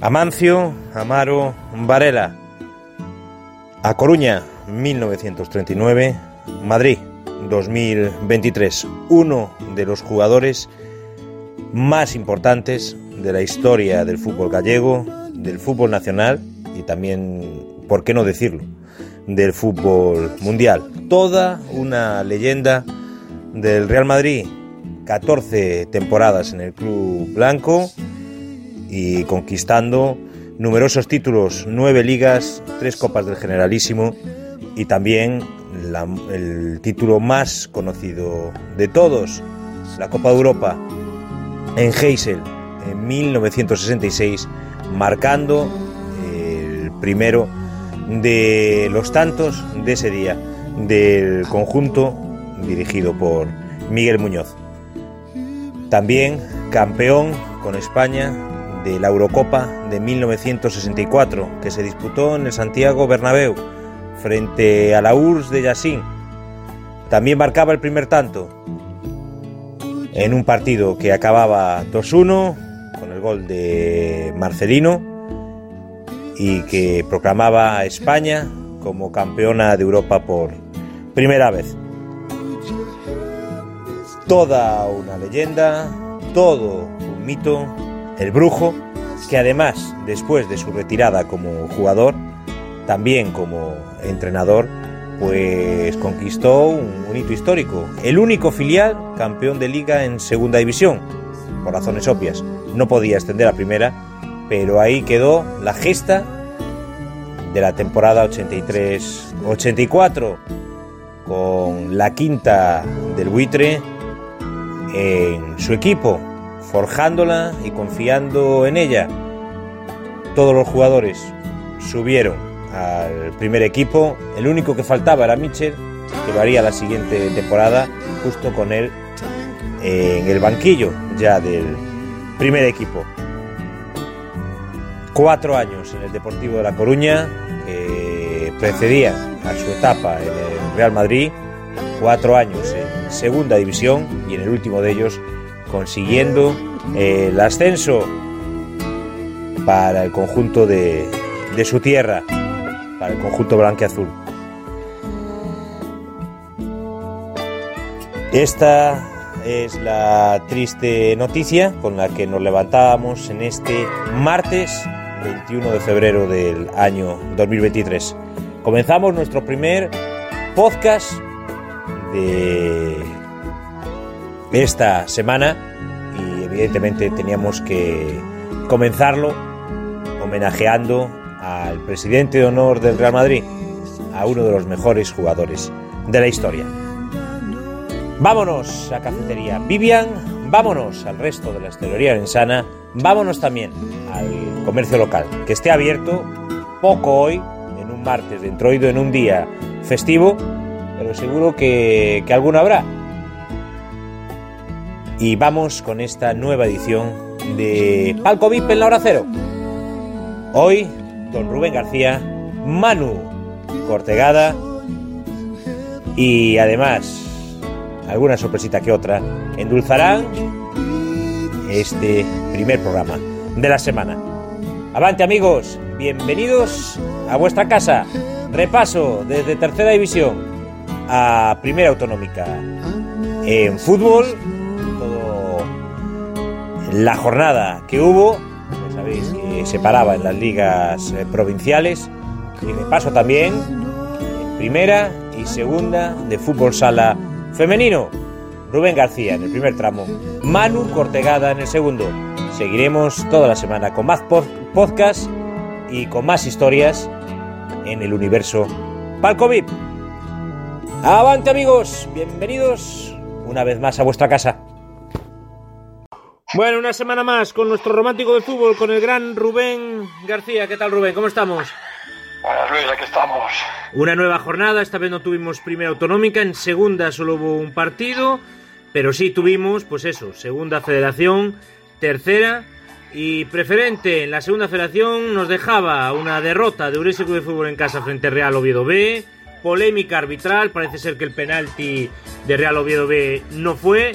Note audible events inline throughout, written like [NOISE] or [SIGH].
Amancio Amaro Varela. A Coruña, 1939. Madrid, 2023. Uno de los jugadores más importantes de la historia del fútbol gallego, del fútbol nacional y también, ¿por qué no decirlo?, del fútbol mundial. Toda una leyenda del Real Madrid. 14 temporadas en el club blanco y conquistando numerosos títulos, nueve ligas, tres copas del Generalísimo y también el título más conocido de todos, la Copa de Europa en Heysel en 1966, marcando el primero de los tantos de ese día del conjunto dirigido por Miguel Muñoz. También campeón con España de la Eurocopa de 1964, que se disputó en el Santiago Bernabéu frente a la URSS de Yassin. También marcaba el primer tanto en un partido que acababa 2-1 con el gol de Marcelino y que proclamaba a España como campeona de Europa por primera vez. Toda una leyenda, todo un mito, el brujo, que además, después de su retirada como jugador, también como entrenador, pues conquistó un, hito histórico. El único filial campeón de liga en segunda división, por razones obvias. No podía extender a primera, pero ahí quedó la gesta de la temporada 83-84, con la quinta del buitre en su equipo, forjándola y confiando en ella. Todos los jugadores subieron al primer equipo. El único que faltaba era Mitchell, que lo haría la siguiente temporada, justo con él en el banquillo ya del primer equipo. Cuatro años en el Deportivo de La Coruña, que precedía a su etapa en el Real Madrid, cuatro años en Segunda División y en el último de ellos consiguiendo el ascenso para el conjunto de, de su tierra, para el conjunto blanqueazul. Esta es la triste noticia con la que nos levantábamos en este martes 21 de febrero del año 2023. Comenzamos nuestro primer podcast de esta semana y evidentemente teníamos que comenzarlo homenajeando al presidente de honor del Real Madrid, a uno de los mejores jugadores de la historia. Vámonos a Cafetería Vivian, vámonos al resto de la hostelería Insana, vámonos también al comercio local, que esté abierto poco hoy, en un martes de entroido, en un día festivo, pero seguro que, que alguno habrá. Y vamos con esta nueva edición de Palco VIP en la hora cero. Hoy, don Rubén García, Manu Cortegada y además alguna sorpresita que otra endulzarán este primer programa de la semana. Avante amigos, bienvenidos a vuestra casa. Repaso desde tercera división a primera autonómica en fútbol. La jornada que hubo, ya sabéis que se paraba en las ligas eh, provinciales. Y repaso también en primera y segunda de fútbol sala femenino. Rubén García en el primer tramo, Manu Cortegada en el segundo. Seguiremos toda la semana con más podcast y con más historias en el universo Palco VIP. Avante amigos, bienvenidos una vez más a vuestra casa. Bueno, una semana más con nuestro romántico del fútbol, con el gran Rubén García. ¿Qué tal Rubén? ¿Cómo estamos? Buenas Luis, aquí estamos. Una nueva jornada, esta vez no tuvimos primera autonómica, en segunda solo hubo un partido, pero sí tuvimos, pues eso, segunda federación, tercera y preferente. En la segunda federación nos dejaba una derrota de Urense Club de Fútbol en casa frente a Real Oviedo B, polémica arbitral, parece ser que el penalti de Real Oviedo B no fue,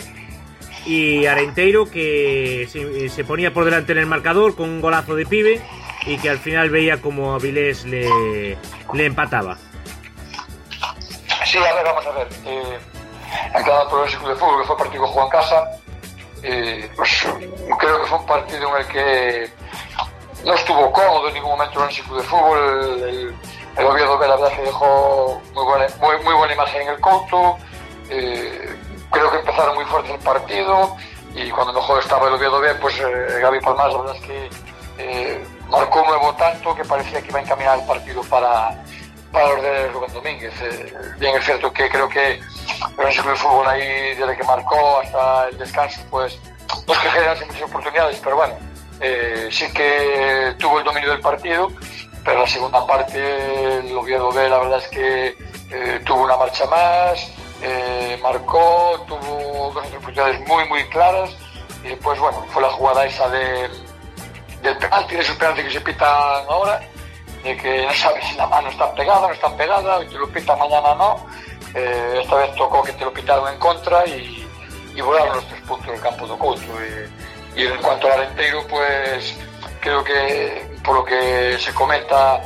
y Arenteiro que se, ponía por delante en el marcador con un golazo de pibe y que al final veía como Avilés le, le empataba. Sí, a ver, vamos a ver. Eh, en cada progresivo de fútbol, que fue partido que jugó en casa, eh, pues creo que fue un partido en el que no estuvo cómodo en ningún momento en el ciclo de fútbol. El, el, B, la verdad, que dejó muy buena, muy, muy buena imagen en el Couto. Eh, creo que empezaron muy fuerte el partido y cuando mejor estaba el Oviedo B, pues eh, Gaby Palmas, la verdad es que eh, marcó nuevo tanto que parecía que iba a encaminar el partido para, para los de Rubén Domínguez. Eh, bien es cierto que creo que el fútbol ahí, desde que marcó hasta el descanso, pues no es que generase muchas oportunidades, pero bueno, eh, sí que tuvo el dominio del partido, pero la segunda parte el Oviedo B la verdad es que tuvo una marcha más, eh, marcó, tuvo dos oportunidades muy muy claras y después bueno, fue la jugada esa de, del penalti, de esos penaltis que se pitan ahora, de que no sabes si la mano está pegada, no está pegada, y te lo pita mañana no. esta vez tocó que te lo pitaron en contra y, y volaron los tres puntos del campo de Couto. Y en cuanto al Arenteiro, pues creo que por lo que se comenta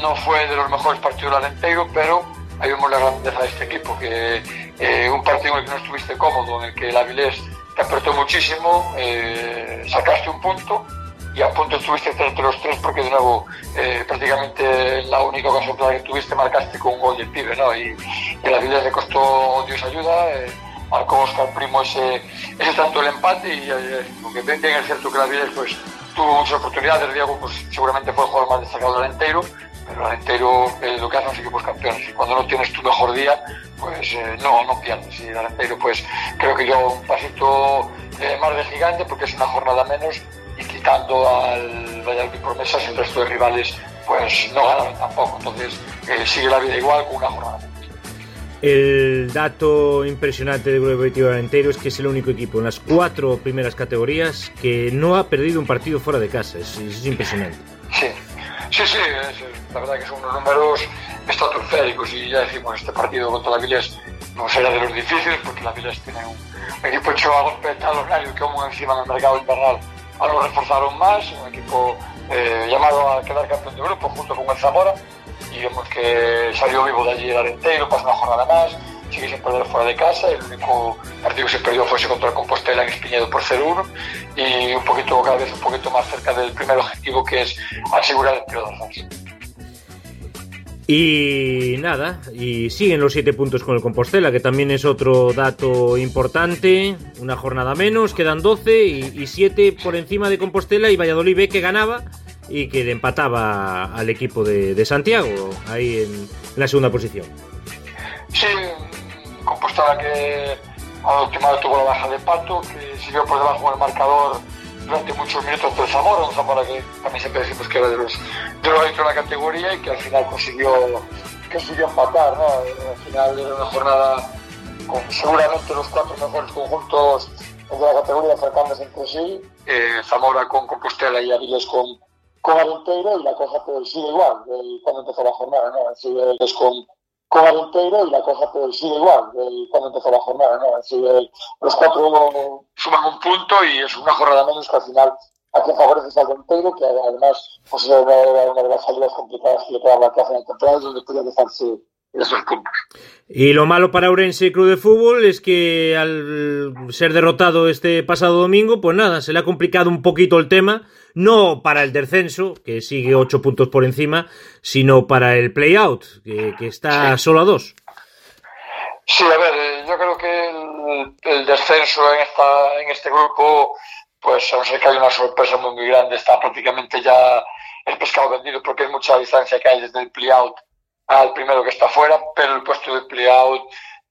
no fue de los mejores partidos del Arenteiro, pero ahí vemos la grandeza de este equipo, que eh, un partido en el que no estuviste cómodo, en el que el Avilés te apretó muchísimo, eh, sacaste un punto y a punto estuviste entre los tres porque de nuevo eh, prácticamente la única ocasión que tuviste marcaste con un gol del pibe, ¿no? Y, y el Avilés le costó Dios ayuda marcó Oscar Primo ese, tanto el empate y eh, aunque bien es cierto que la Viles pues tuvo muchas oportunidades, Diego pues seguramente fue el jugador más destacado del entero, el entero es lo que hacen los equipos campeones y cuando no tienes tu mejor día pues eh, no, no pierdes y el entero pues creo que yo un pasito eh, más de gigante porque es una jornada menos y quitando al Valladolid promesas el resto de rivales pues no ganaron tampoco entonces sigue la vida igual con una jornada menos. El dato impresionante del Grupo Deportivo entero es que es el único equipo en las cuatro primeras categorías que no ha perdido un partido fuera de casa. Es, es impresionante. Sí, sí, sí. La verdad que son unos números estratosféricos y ya decimos, este partido contra la Vilés no será de los difíciles porque la Vilés tiene un, equipo hecho a golpe talonario que aún encima en el mercado invernal ahora lo reforzaron más, un equipo eh, llamado a quedar campeón de grupo junto con el Zamora y vemos que salió vivo de allí el Arenteiro, pasó una jornada más, sigue sin perder fuera de casa, el único partido que se perdió fue ese contra el Compostela en Espiñedo por 0-1 y un poquito, cada vez un poquito más cerca del primer objetivo que es asegurar el tiro de. Y nada, y siguen los siete puntos con el Compostela, que también es otro dato importante. Una jornada menos, quedan 12 y, 7 por encima de Compostela y Valladolid B que ganaba y que empataba al equipo de, Santiago, ahí en, la segunda posición. Sí, Compostela que a última tuvo la baja de Pato, que siguió por debajo del marcador durante muchos minutos del Zamora, un Zamora que también siempre decimos que era de los de los de la categoría y que al final consiguió consiguió empatar, ¿no? Al final era una jornada con seguramente los cuatro mejores conjuntos de la categoría acercándose entre sí, eh, Zamora con Compostela y Aviles con con Arenteiro y la cosa pues sigue igual de cuando empezó la jornada, ¿no? Sigue pues, con, con Arenteiro y la cosa pues sigue igual de cuando empezó la jornada, ¿no? Los cuatro suman un punto y es una jornada menos que al final a quien favorece al Arenteiro, que además pues, es una, una de las salidas complicadas que le queda la casa en el temporada, donde podría dejarse esos puntos. Y lo malo para Ourense Club de Fútbol es que al ser derrotado este pasado domingo, pues nada, se le ha complicado un poquito el tema, no para el descenso, que sigue ocho puntos por encima, sino para el play-out, que, que, está solo a dos. Sí, a ver, eh, yo creo que el, el, descenso en, esta, en este grupo, pues a no ser que hay una sorpresa muy, muy grande, está prácticamente ya el pescado vendido porque hay mucha distancia que hay desde el play-out al primero que está fuera, pero el puesto de play-out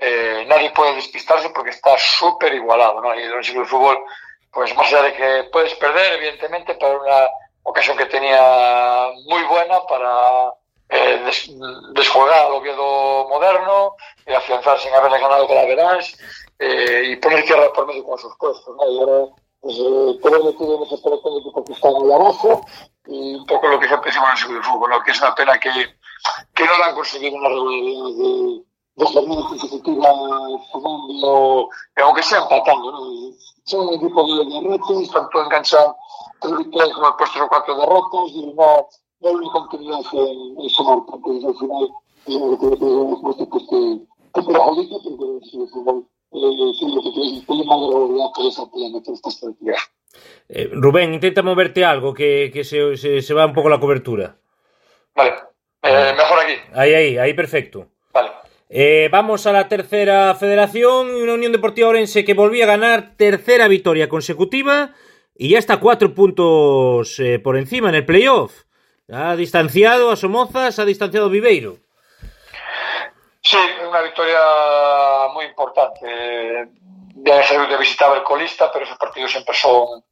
eh, nadie puede despistarse porque está súper igualado, ¿no? Y en el de fútbol, pues más allá de que puedes perder, evidentemente, pero una ocasión que tenía muy buena para eh, des, desjugar al Oviedo moderno, y afianzar sin haberle ganado con la Verás eh, y poner tierra por medio con sus puestos, ¿no? Y ahora, pues, eh, todo metido en ese pelotón que está ahí abajo y un poco lo que siempre decimos en el fútbol, ¿no? Que es una pena que que no lo han conseguido una regularidad de, dos jornadas consecutivas jugando, aunque sea empatando, ¿no? Son un equipo de, de retos, tanto enganchan tres victorias como el puesto cuatro derrotas, y no, no hay continuidad en, en sumar puntos. Al final, es lo que tenemos pues que, que perjudica, porque si el fútbol, eh, sí, lo que tiene, tiene más regularidad por esa plena, por estas partidas. Eh, Rubén, intenta moverte algo, que, que se, se, se, va un poco la cobertura. Vale, eh, mejor aquí. Ahí, ahí, ahí, perfecto. Eh, vamos a la tercera federación, una Unión Deportiva Orense que volvía a ganar tercera victoria consecutiva y ya está cuatro puntos eh, por encima en el playoff. Ha distanciado a Somozas, ha distanciado a Viveiro. Sí, una victoria muy importante. Ya de visitaba el colista, pero esos partidos siempre son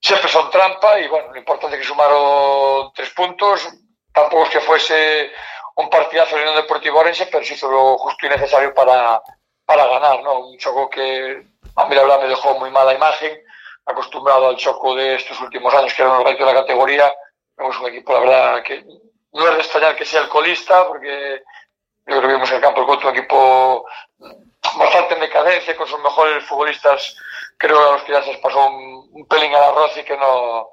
siempre son trampa y bueno, lo importante es que sumaron tres puntos. Tampoco es que fuese un partidazo de Unión Deportiva Orense, pero sí hizo lo justo y necesario para, para ganar, ¿no? Un choco que a mí la verdad me dejó muy mala imagen, acostumbrado al choco de estos últimos años, que era un reto de la categoría. Vemos un equipo, la verdad, que no es de extrañar que sea el colista, porque yo creo que vimos en el campo el Coto un equipo bastante en decadencia, con sus mejores futbolistas, creo que a los que ya se les pasó un, un pelín al arroz y que no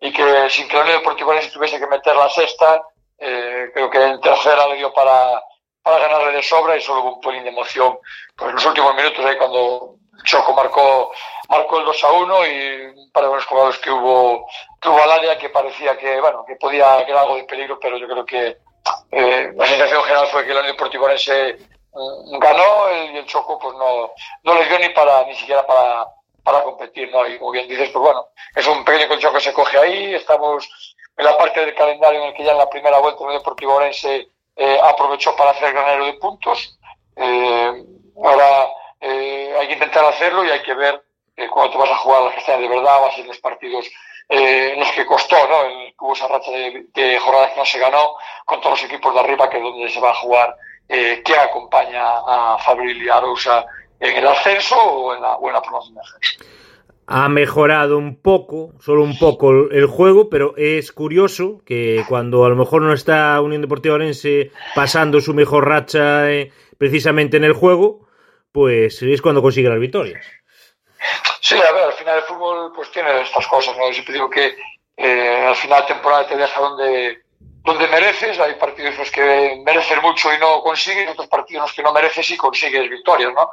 y que sin que la Unión Deportiva Orense tuviese que meter la sexta, eh, creo que en tercera le dio para, para ganarle de sobra y solo un pelín de emoción. Pues en los últimos minutos, ahí cuando Choco marcó, marcó el 2 a 1 y un par de buenos jugadores que hubo, que hubo al área que parecía que, bueno, que podía era algo de peligro, pero yo creo que eh, la sensación general fue que la Unión Deportiva Orense mm, ganó y el Choco pues no, no les dio ni para ni siquiera para, para competir, ¿no? Y como bien dices, pues bueno, es un pequeño colchón que se coge ahí, estamos en la parte del calendario en el que ya en la primera vuelta el Deportivo Orense eh, aprovechó para hacer granero de puntos. Eh, ahora eh, hay que intentar hacerlo y hay que ver eh, cuando te vas a jugar las castañas de verdad, va a ser los partidos eh, en los que costó, ¿no? El, hubo esa racha de, de, jornadas que no se ganó con todos los equipos de arriba, que es donde se va a jugar eh, quién acompaña a Fabril y Arousa en el ascenso o en la, o en la promoción de ascenso ha mejorado un poco, solo un poco el juego, pero es curioso que cuando a lo mejor no está Unión Deportiva Orense pasando su mejor racha eh, precisamente en el juego, pues es cuando consigue las victorias. Sí, a ver, al final el fútbol pues tiene estas cosas, ¿no? Yo siempre digo que eh, al final de temporada te deja donde, donde mereces, hay partidos en los que mereces mucho y no consigues, otros partidos en los que no mereces y consigues victorias, ¿no?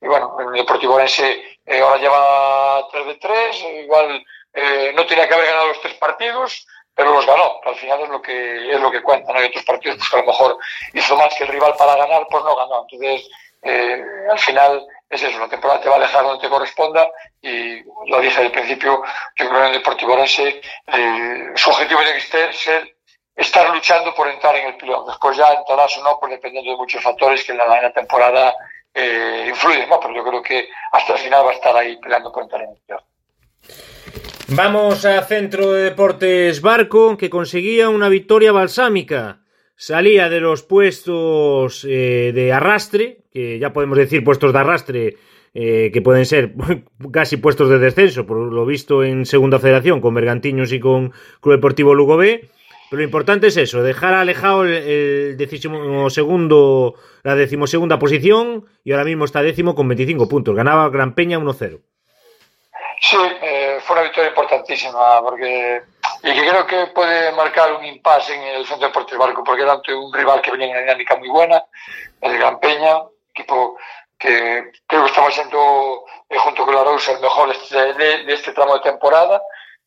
Y bueno, el Deportivo Orense eh, ahora lleva 3 de 3, igual eh, no tenía que haber ganado los tres partidos, pero los ganó. Al final es lo que es lo que cuenta, ¿no? Hay otros partidos pues, que a lo mejor hizo más que el rival para ganar, pues no ganó. Entonces, eh, al final es eso, la temporada te va a dejar donde te corresponda y lo dije al principio, yo creo que el Deportivo Orense su objetivo tiene que ser estar luchando por entrar en el pilón. Después ya entrarás o no, pues dependiendo de muchos factores que en la, en temporada eh, influyen, ¿no? Pero yo creo que hasta el final va a estar ahí peleando por entrar en el pilón. Vamos a Centro de Deportes Barco, que conseguía una victoria balsámica. Salía de los puestos eh, de arrastre, que ya podemos decir puestos de arrastre, eh, que pueden ser [LAUGHS] casi puestos de descenso, por lo visto en Segunda Federación, con Bergantiños y con Club Deportivo Lugo B. Pero lo importante es eso, dejar alejado el, el decimosegundo, la decimosegunda posición y ahora mismo está décimo con 25 puntos. Ganaba Gran Peña 1-0. Sí, eh, fue una victoria importantísima porque y que creo que puede marcar un impasse en el Centro de Deportes Barco porque era un rival que venía en una dinámica muy buena, el Gran Peña, equipo que creo que estaba siendo eh, junto con la Rosa el mejor de, de este tramo de temporada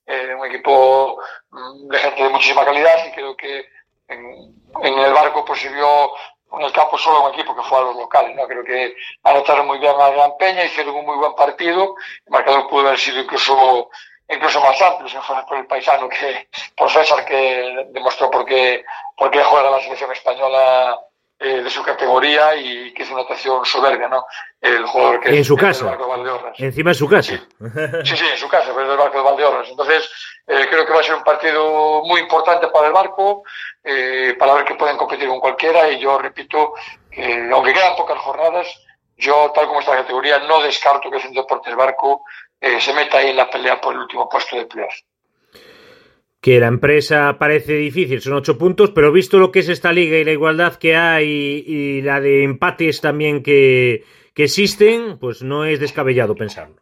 eh, un equipo mm, de gente de muchísima calidad y creo que en, en, el barco pues se vio en el campo solo un equipo que fue a los locales, ¿no? Creo que anotaron muy bien a Gran Peña, hicieron un muy buen partido, el marcador pudo haber sido incluso incluso más amplio, si fuera por el paisano que por César que demostró por qué, por qué juega la selección española eh, de su categoría y que es una actuación soberbia, ¿no? El jugador que en su casa, encima en su casa. Sí, sí, en su casa, pero es del barco de Valdeorras. Entonces, eh, creo que va a ser un partido muy importante para el barco, eh, para ver que pueden competir con cualquiera. Y yo repito, que aunque quedan pocas jornadas, yo, tal como está la categoría, no descarto que el Centro Deportes Barco eh, se meta ahí en la pelea por el último puesto de playoff. Que la empresa parece difícil, son ocho puntos, pero visto lo que es esta liga y la igualdad que hay y, la de empates también que, que, existen, pues no es descabellado pensarlo.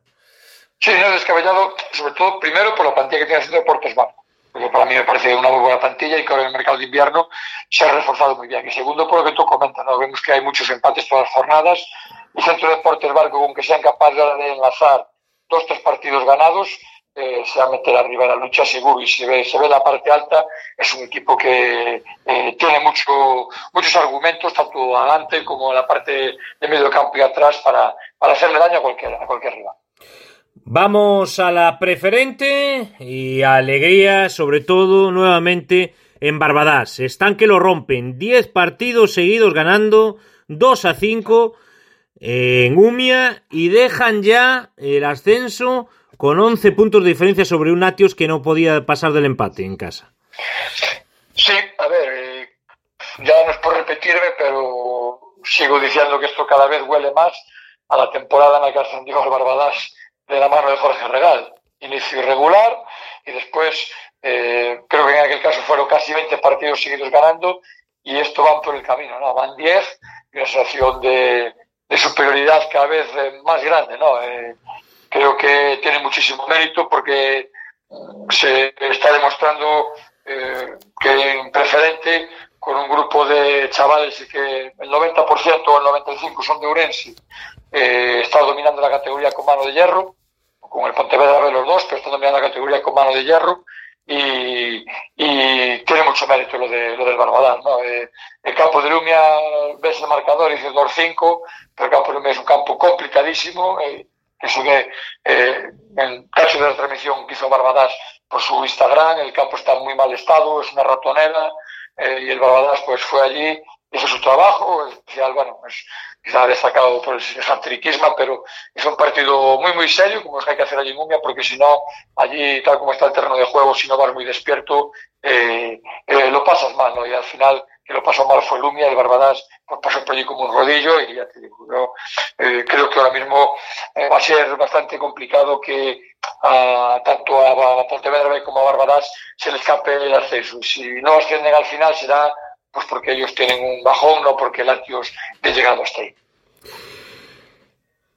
Sí, no es descabellado, sobre todo primero por la plantilla que tiene haciendo Deportes Banco, porque para mí me parece una muy buena plantilla y que ahora en el mercado de invierno se ha reforzado muy bien. Y segundo, por lo que tú comentas, ¿no? vemos que hay muchos empates todas las jornadas, el Centro de Deportes Barco, con que sean capaces de enlazar dos, tres partidos ganados, eh, se va a meter arriba de la lucha seguro y si ve, se ve la parte alta, es un equipo que eh, tiene mucho, muchos argumentos, tanto adelante como en la parte de medio campo y atrás, para, para hacerle daño a cualquier, a cualquier rival. Vamos a la preferente y alegría, sobre todo, nuevamente en Barbadas. Están que lo rompen. 10 partidos seguidos ganando, 2 a 5 en Umia y dejan ya el ascenso con 11 puntos de diferencia sobre un Atios que no podía pasar del empate en casa. Sí, a ver, eh, ya no es por repetirme, pero sigo diciendo que esto cada vez huele más a la temporada en la que ascendió al Barbadas de la mano de Jorge Regal. Inicio irregular y después eh, creo que en aquel caso fueron casi 20 partidos seguidos ganando y esto van por el camino, ¿no? Van 10 y una situación de, superioridad cada vez eh, más grande, ¿no? Creo que tiene muchísimo mérito porque se está demostrando eh, que en preferente con un grupo de chavales que el 90% o el 95% son de Urense, eh, está dominando la categoría con mano de hierro, con el Pontevedra de los dos, pero está dominando la categoría con mano de hierro y, tiene mucho mérito lo, de, lo del Barbadán. Eh, el campo de Lumia, ves el marcador y dices 2-5, pero el campo de Lumia es un campo complicadísimo. Eso que eh, el caso de la transmisión que hizo Barbadas por su Instagram, el campo está en muy mal estado, es una ratonera, eh, y el Barbadas pues fue allí, hizo su trabajo, especial, bueno, pues quizá destacado por el santriquismo, pero es un partido muy, muy serio, como es que hay que hacer allí en Mumia, porque si no, allí, tal como está el terreno de juego, si no vas muy despierto, eh, eh lo pasas mal, ¿no? Y al final que lo pasó mal fue Lumia, el Barbadas pues pasó por allí como un rodillo y ya te digo, yo eh, creo que ahora mismo eh, va a ser bastante complicado que a, tanto a, Pontevedra como a Barbadas se le escape el acceso. Si no ascienden al final será pues porque ellos tienen un bajón, no porque el Atios ha llegado hasta ahí.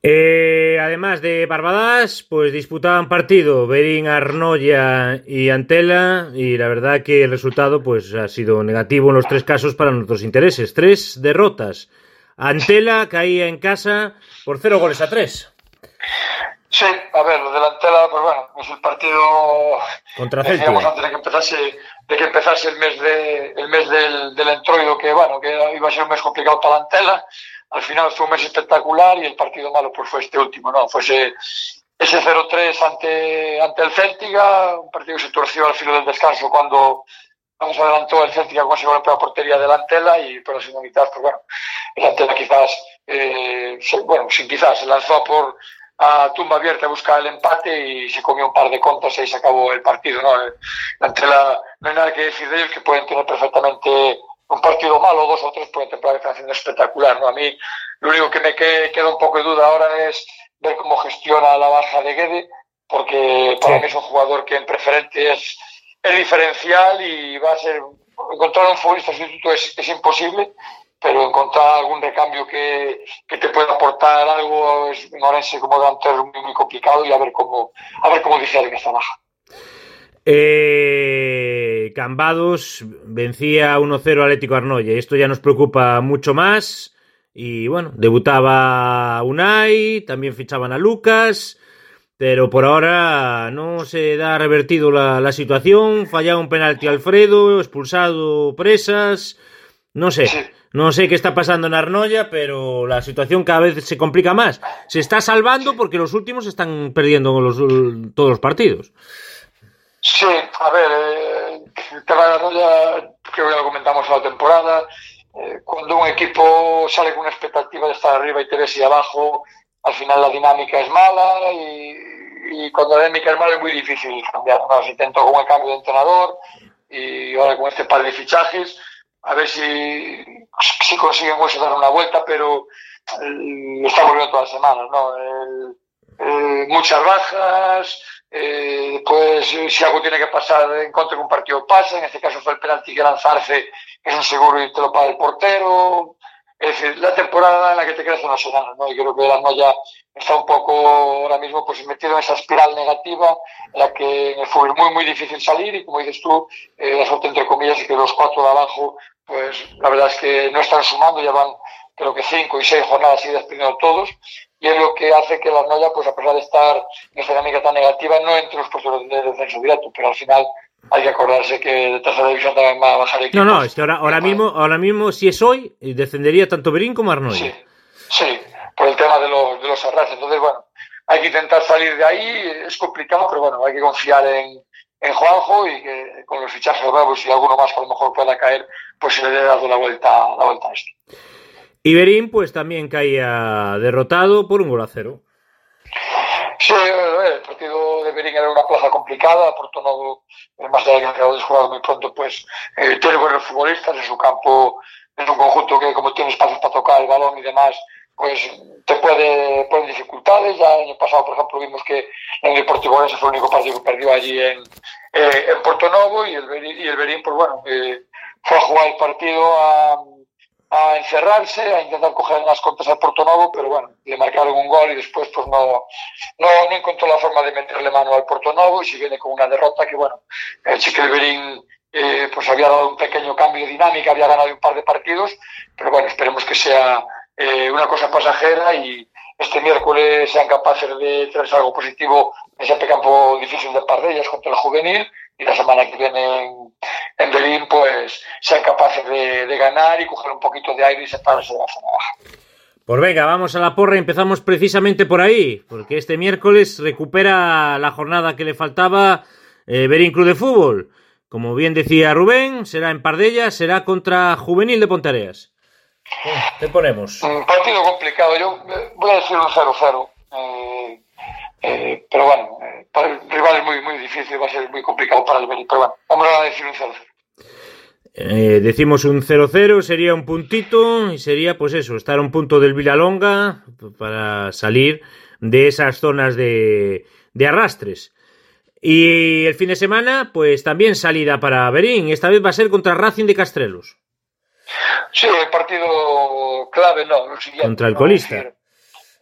Eh, además de Barbadas, pues disputaban partido Berín, Arnoya y Antela y la verdad que el resultado pues ha sido negativo en los tres casos para nuestros intereses. Tres derrotas. Antela caía en casa por cero goles a tres. Sí, a ver, lo de Antela, pues bueno, es el partido contra decíamos antes de que empezase, de que empezase el mes de el mes del, del entroido, que bueno, que iba a ser un mes complicado para Antela al final fue un mes espectacular y el partido malo pues fue este último, ¿no? Fue ese, ese 0-3 ante, ante el Céltiga, un partido que se torció al filo del descanso cuando vamos adelantó el Céltiga con ese golpe a portería de Antela y por la segunda mitad, pues bueno, el Antela quizás, eh, bueno, sin quizás, se lanzó por a tumba abierta a buscar el empate y se comió un par de contas y ahí se acabó el partido, ¿no? El Antela, no hay nada que decir de ellos que pueden tener perfectamente un partido malo, dos o tres, por temporada que están haciendo espectacular. ¿no? A mí lo único que me queda un poco de duda ahora es ver cómo gestiona la baja de Guede, porque para mí es un jugador que en preferente es el diferencial y va a ser encontrar un futbolista sustituto es, es imposible, pero encontrar algún recambio que, que te pueda aportar algo es en Orense como delantero muy, muy complicado y a ver cómo a ver cómo dice esta baja. Eh, Cambados vencía 1-0 Atlético Arnoya. Esto ya nos preocupa mucho más. Y bueno, debutaba Unai, también fichaban a Lucas. Pero por ahora no se da revertido la, situación. Fallaba un penalti Alfredo, expulsado Presas. No sé, no sé qué está pasando en Arnoya, pero la situación cada vez se complica más. Se está salvando porque los últimos están perdiendo todos los partidos. Sí, a ver, eh, el tema de la Roya, creo que lo comentamos la temporada. Eh, cuando un equipo sale con una expectativa de estar arriba y te ves y abajo, al final la dinámica es mala y, cuando la dinámica es mala es muy difícil cambiar. ¿no? Se intentó con el cambio de entrenador y ahora con este par de fichajes, a ver si, si consiguen eso dar una vuelta, pero eh, lo estamos viendo todas las semanas. ¿no? Eh, muchas bajas, eh, pues si algo tiene que pasar en contra de un partido pasa, en este caso fue el penalti que lanzarse, es un seguro y te lo paga el portero. Es decir, la temporada en la que te quedas una semana, ¿no? Y creo que la Noya está un poco ahora mismo pues metido en esa espiral negativa, en la que en el fútbol es muy, muy difícil salir y como dices tú, eh, la suerte entre comillas es que los cuatro de abajo, pues la verdad es que no están sumando, ya van creo que cinco y seis jornadas seguidas primero todos, y es lo que hace que la Noya, pues a pesar de estar en esa dinámica tan negativa, no entre los puestos de descenso directo, pero al final hay que acordarse que de tercera división también va a bajar equipos. No, no, es que ahora, ahora mismo, ahora mismo, si es hoy, descendería tanto Berín como Arnoya. Sí, sí, por el tema de los, de los arras. Entonces, bueno, hay que intentar salir de ahí, es complicado, pero bueno, hay que confiar en, en Juanjo y que con los fichajes nuevos y alguno más que a lo mejor pueda caer, pues se le haya dado la vuelta, la vuelta a esto. Y Berín, pues también caía derrotado por un gol a cero. Sí, el partido de Berín era una plaza complicada, Porto Novo, más allá de que de jugar muy pronto, pues eh, tiene buenos futbolistas en su campo, es un conjunto que como tiene espacios para tocar el balón y demás, pues te puede poner dificultades. Ya el año pasado, por ejemplo, vimos que en el Deportivo ese fue el único partido que perdió allí en, eh, Novo y el, Berín, y el Berín, pues bueno, eh, fue a jugar el partido a a encerrarse, a intentar coger las contras al Porto Novo, pero bueno, le marcaron un gol y después pues no, no, no encontró la forma de meterle mano al Porto Novo y si viene con una derrota que bueno, el Chiquelberín eh, pues había dado un pequeño cambio de dinámica, había ganado un par de partidos, pero bueno, esperemos que sea eh, una cosa pasajera y este miércoles sean capaces de traer algo positivo en ese campo difícil de Pardellas contra el juvenil y la semana que viene en, en Berlín pues sean capaces de, de, ganar y coger un poquito de aire y separarse de la zona baja. Pues venga, vamos a la porra y empezamos precisamente por ahí, porque este miércoles recupera la jornada que le faltaba eh, Berín Club de Fútbol. Como bien decía Rubén, será en Pardella, será contra Juvenil de Pontareas. ¿Qué ponemos? Un partido complicado, yo eh, voy a decir un 0-0. Eh, eh, pero bueno, eh, para el rival es muy, muy difícil, va a ser muy complicado para el Betis. Pero bueno, vamos a decir un 0-0. Eh, decimos un 0-0, sería un puntito y sería pues eso, estar a un punto del Vilalonga para salir de esas zonas de, de arrastres. Y el fin de semana, pues también salida para Berín. Esta vez va a ser contra Racing de Castrelos. Sí, el partido clave, no. Lo siguiente, contra el colista. No,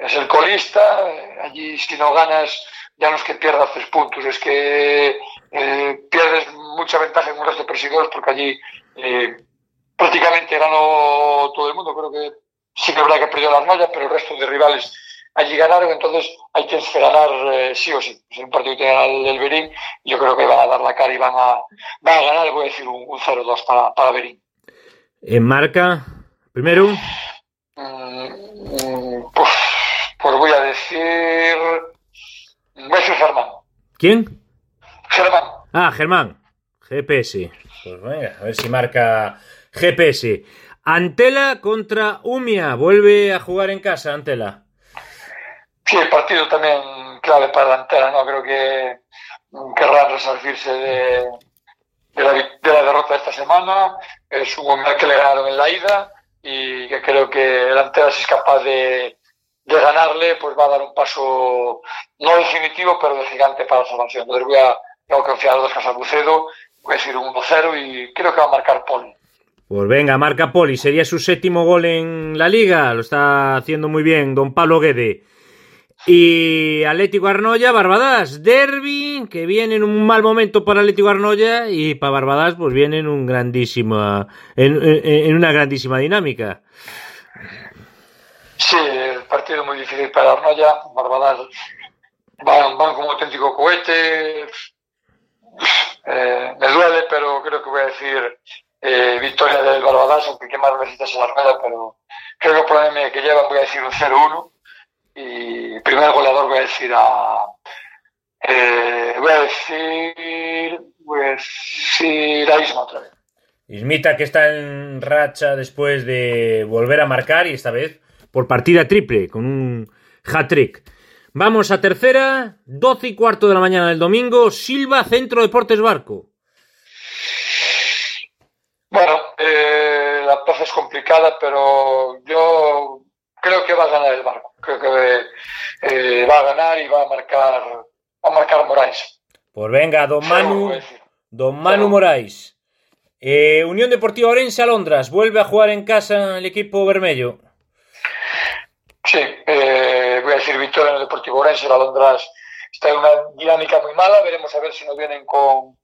es el colista, allí si no ganas ya no es que pierdas tres puntos, es que eh, pierdes mucha ventaja en un resto de perseguidores porque allí eh, prácticamente ganó todo el mundo, creo que sí que verdad que perdió las mallas, pero el resto de rivales allí ganaron, entonces hay que ganar eh, sí o sí. Es un partido que tiene el Berín, yo creo que van a dar la cara y van a, van a ganar, voy a decir un, un 0-2 para, para Berín. ¿En marca? Primero. Mm, pues, pues voy a decir. Voy a decir Germán. ¿Quién? Germán. Ah, Germán. GPS. Pues venga, a ver si marca GPS. Antela contra Umia. Vuelve a jugar en casa, Antela. Sí, el partido también clave para Antela, ¿no? Creo que querrán resarcirse de, de, la, de la derrota de esta semana. Es un Umia que le ganaron en la ida y que creo que el Antela, es capaz de, de ganarle, pues va a dar un paso no definitivo, pero de gigante para la salvación. Entonces voy a, tengo que confiar a los Casas Bucedo, voy a decir un 1-0 y creo que va a marcar Poli. Pues venga, marca Poli. Sería su séptimo gol en la liga. Lo está haciendo muy bien don Pablo Guede. Y Atlético Arnoya, Barbadas, Derby, que viene en un mal momento para Atlético Arnoya y para Barbadas, pues viene en un grandísima, en una grandísima dinámica. Sí, el partido muy difícil para Arnoya. Barbadas van, van como auténtico cohete. Eh, me duele, pero creo que voy a decir eh, victoria del Barbadas, aunque qué más necesitas en la rueda, pero creo que el problema que llevan voy a decir un 0-1 y primer goleador voy a decir a eh, voy a decir voy a decir a Isma otra vez Ismita que está en racha después de volver a marcar y esta vez por partida triple con un hat-trick vamos a tercera 12 y cuarto de la mañana del domingo Silva Centro Deportes Barco bueno eh, la plaza es complicada pero yo creo que va a ganar el barco. Creo que eh, va a ganar y va a marcar, va a marcar Moraes. Pues venga, don Manu, don Manu Moraes. Eh, Unión Deportiva Orense Alondras, vuelve a jugar en casa el equipo vermello. Sí, eh, voy a decir victoria en el Deportivo Orense, Alondras está en una dinámica muy mala, veremos a ver si nos vienen con,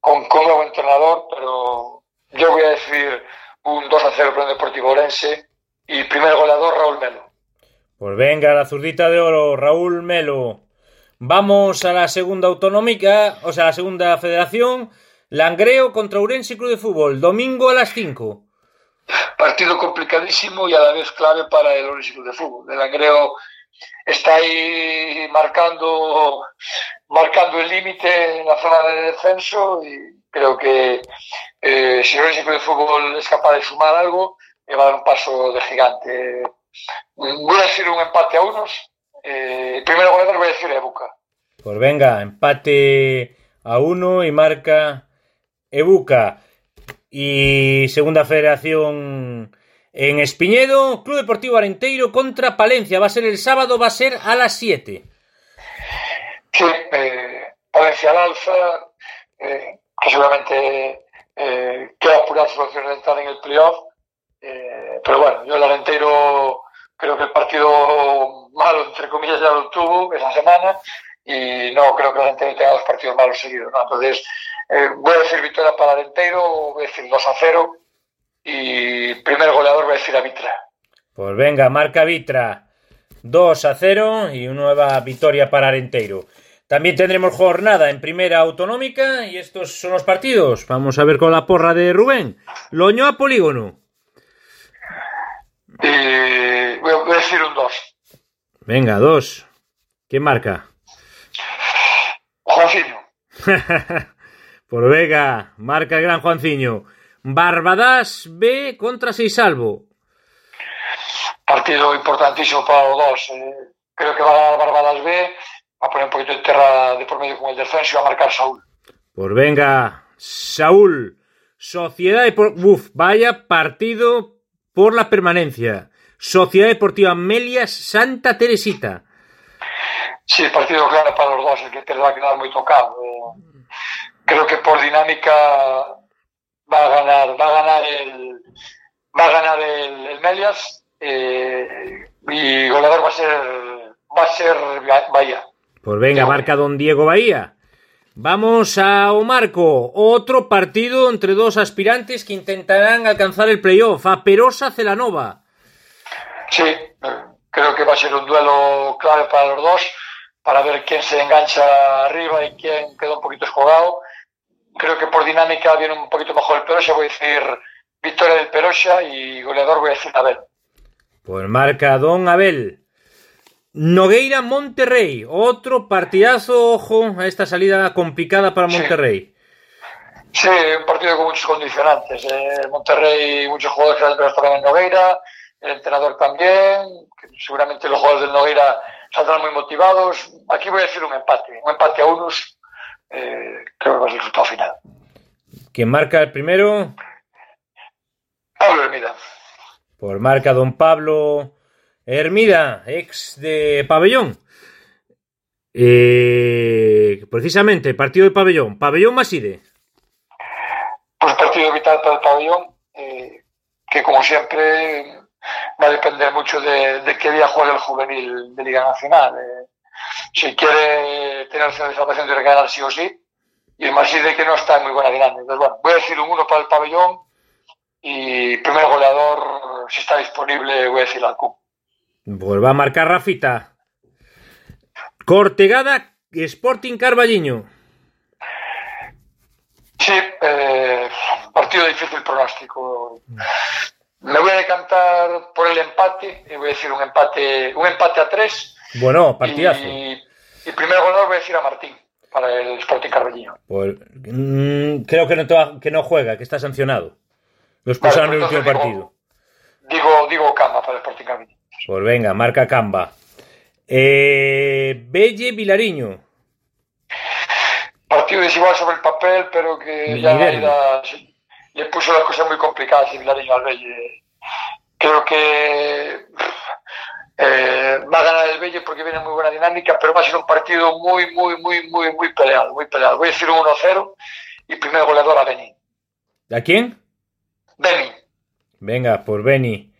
con, con nuevo entrenador, pero yo voy a decir un 2 a 0 para el Deportivo Orense y primer goleador Raúl Melo. Pues venga, la zurdita de oro, Raúl Melo. Vamos a la segunda autonómica, o sea, la segunda federación. Langreo contra Urense Club de Fútbol, domingo a las 5. Partido complicadísimo y a la vez clave para el Urense Club de Fútbol. El Langreo está ahí marcando, marcando el límite en la zona de descenso y creo que eh, si el de Fútbol es capaz de sumar algo, le va a dar un paso de gigante. Voy a decir un empate a unos. Eh, el primer goleador voy a decir Ebuca. Pues venga, empate a uno y marca Ebuca. Y segunda federación en Espiñedo, Club Deportivo Arenteiro contra Palencia. Va a ser el sábado, va a ser a las 7. Sí, eh, Palencia al alza, eh, que seguramente eh, queda apurar su en el playoff. Eh, pero bueno, yo el Arenteiro creo que el partido malo, entre comillas, ya lo tuvo esa semana y no creo que el Arenteiro tenga dos partidos malos seguidos. ¿no? Entonces, eh, voy a decir victoria para Arenteiro, voy a decir 2 a 0 y primer goleador voy a decir a Vitra. Pues venga, marca Vitra 2 a 0 y una nueva victoria para Arenteiro. También tendremos jornada en primera autonómica y estos son los partidos. Vamos a ver con la porra de Rubén. Loño a Polígono. Eh, voy, a, decir un 2. Venga, 2. ¿Quién marca? Juancino. [LAUGHS] Por Vega, marca el gran Juanciño. Barbadas B contra Seisalvo. Partido importantísimo para los dos. Eh, creo que va a ganar Barbadas B, va a poner un poquito de tierra de por medio con el descenso y va a marcar Saúl. Por venga, Saúl. Sociedad Deportiva. Uf, vaya partido por la permanencia. Sociedad Deportiva Melias Santa Teresita. Sí, partido claro para los dos, el que te va a quedar muy tocado. Eh, creo que por dinámica va a ganar, va a ganar el, va a ganar el, el Melias eh, y goleador va a ser, va a ser Bahía. Pues venga, marca don Diego Bahía. Vamos a Omarco, otro partido entre dos aspirantes que intentarán alcanzar el playoff, a Perosa Celanova. Sí, creo que va a ser un duelo clave para los dos, para ver quién se engancha arriba y quién queda un poquito escogado. Creo que por dinámica viene un poquito mejor el Perosa, voy a decir victoria del Perosa y goleador voy a decir Abel. Pues marca don Abel. Nogueira Monterrey, otro partidazo, ojo a esta salida complicada para Monterrey. Sí, un partido con muchos condicionantes. Eh, Monterrey, muchos jugadores que estarán en Nogueira, el entrenador también, seguramente los jugadores del Nogueira saldrán muy motivados. Aquí voy a decir un empate, un empate a unos, eh, creo que va a ser el resultado final. ¿Quién marca el primero? Pablo Hermida. Por marca don Pablo Hermida, ex de Pabellón. Eh, precisamente, partido de Pabellón. Pabellón Maside. Pues partido vital para el Pabellón, eh, que como siempre va a depender mucho de, de qué día juegue el juvenil de Liga Nacional. Eh, si quiere tener opción de ganar sí o sí. Y el Maside que no está en muy buena dinámica. Entonces, bueno, voy a decir un 1 para el Pabellón y primer goleador, si está disponible, voy a decir al Cup. Pues va a marcar Rafita. Cortegada, Sporting Carballiño. Sí, eh, partido difícil pronóstico. Me voy a decantar por el empate, y voy a decir un empate, un empate a tres. Bueno, partidazo. Y, y primer goleador voy a decir a Martín, para el Sporting Carballiño. Pues, mm, creo que no, te va- que no juega, que está sancionado. Lo expulsaron Vale, en el pues último partido. Digo, digo Cama para el Sporting Carballiño. Pues venga, marca Camba. Eh, Belle Vilariño. Partido desigual sobre el papel, pero que ya la le puso las cosas muy complicadas y Vilariño al Belle. Creo que pff, Eh, va a ganar el Bello porque viene muy buena dinámica, pero va a ser un partido muy, muy, muy, muy, muy peleado, muy peleado. Voy a decir un 1-0 y primer goleador a Beni. ¿A quién? Beni. Venga, por Beni.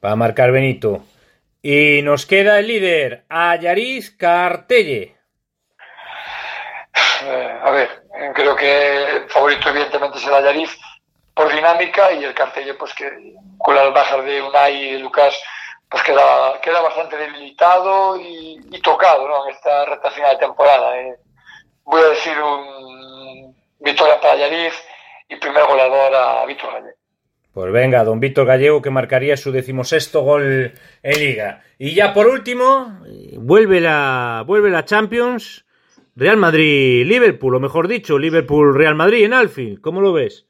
Para marcar Benito. Y nos queda el líder, Ayariz Cartelle. Eh, a ver, creo que el favorito evidentemente será Ayariz por dinámica y el Cartelle pues que con las bajas de Unai y Lucas pues queda, queda bastante debilitado y, y tocado ¿no? en esta recta final de temporada. Eh. Voy a decir un victoria para Ayariz y primer goleador a Víctor Gallego. Pues venga, don Víctor Gallego que marcaría su decimosexto gol en Liga. Y ya por último, vuelve la, vuelve la Champions, Real Madrid-Liverpool, o mejor dicho, Liverpool-Real Madrid en Alfil. ¿Cómo lo ves?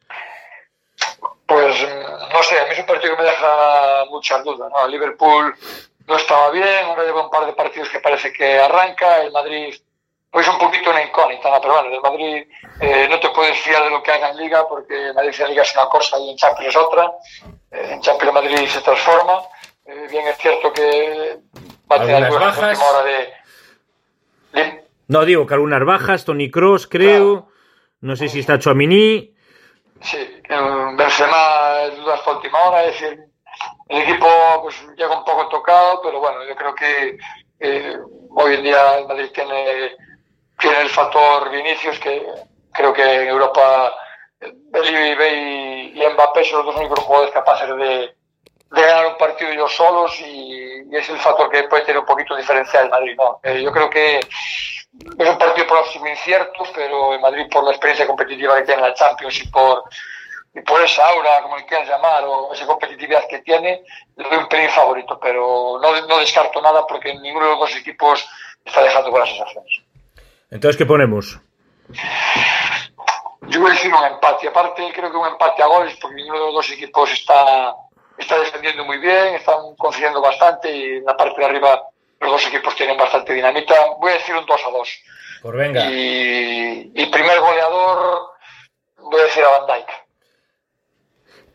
Pues no sé, a mí es un partido que me deja muchas dudas. ¿no? Liverpool no estaba bien, ahora lleva un par de partidos que parece que arranca, el Madrid pues un poquito una incógnita, ¿no? pero bueno, el Madrid eh, no te puedes fiar de lo que haga en Liga porque Madrid en Liga es una cosa y en Champions es otra. Eh, en Champions Madrid se transforma. Eh, bien es cierto que va a tener algunas bajas. Hora de... No, digo que algunas bajas, Tony Cross creo, claro. no sé si está Chouamini. Sí, Benzema dudas por última hora, es decir, el equipo pues llega un poco tocado, pero bueno, yo creo que eh, hoy en día el Madrid tiene, tiene el factor Vinicius, que creo que en Europa Belly y, Mbappé son los dos únicos jugadores capaces de, de ganar un partido ellos solos y, es el factor que puede tener un poquito diferencial el Madrid. ¿no? Eh, yo creo que es un partido próximo incierto, pero el Madrid por la experiencia competitiva que tiene en la Champions y por, y por esa aura, como le quieras llamar, o esa competitividad que tiene, le doy un pelín favorito, pero no, no descarto nada porque ninguno de los dos equipos está dejando buenas sensaciones. Entonces, ¿qué ponemos? Yo voy a decir un empate. Aparte, creo que un empate a goles, porque ninguno de los dos equipos está, está defendiendo muy bien, están consiguiendo bastante y en la parte de arriba los dos equipos tienen bastante dinamita. Voy a decir un 2 a 2. Por venga. Y, y primer goleador, voy a decir a Van Dijk.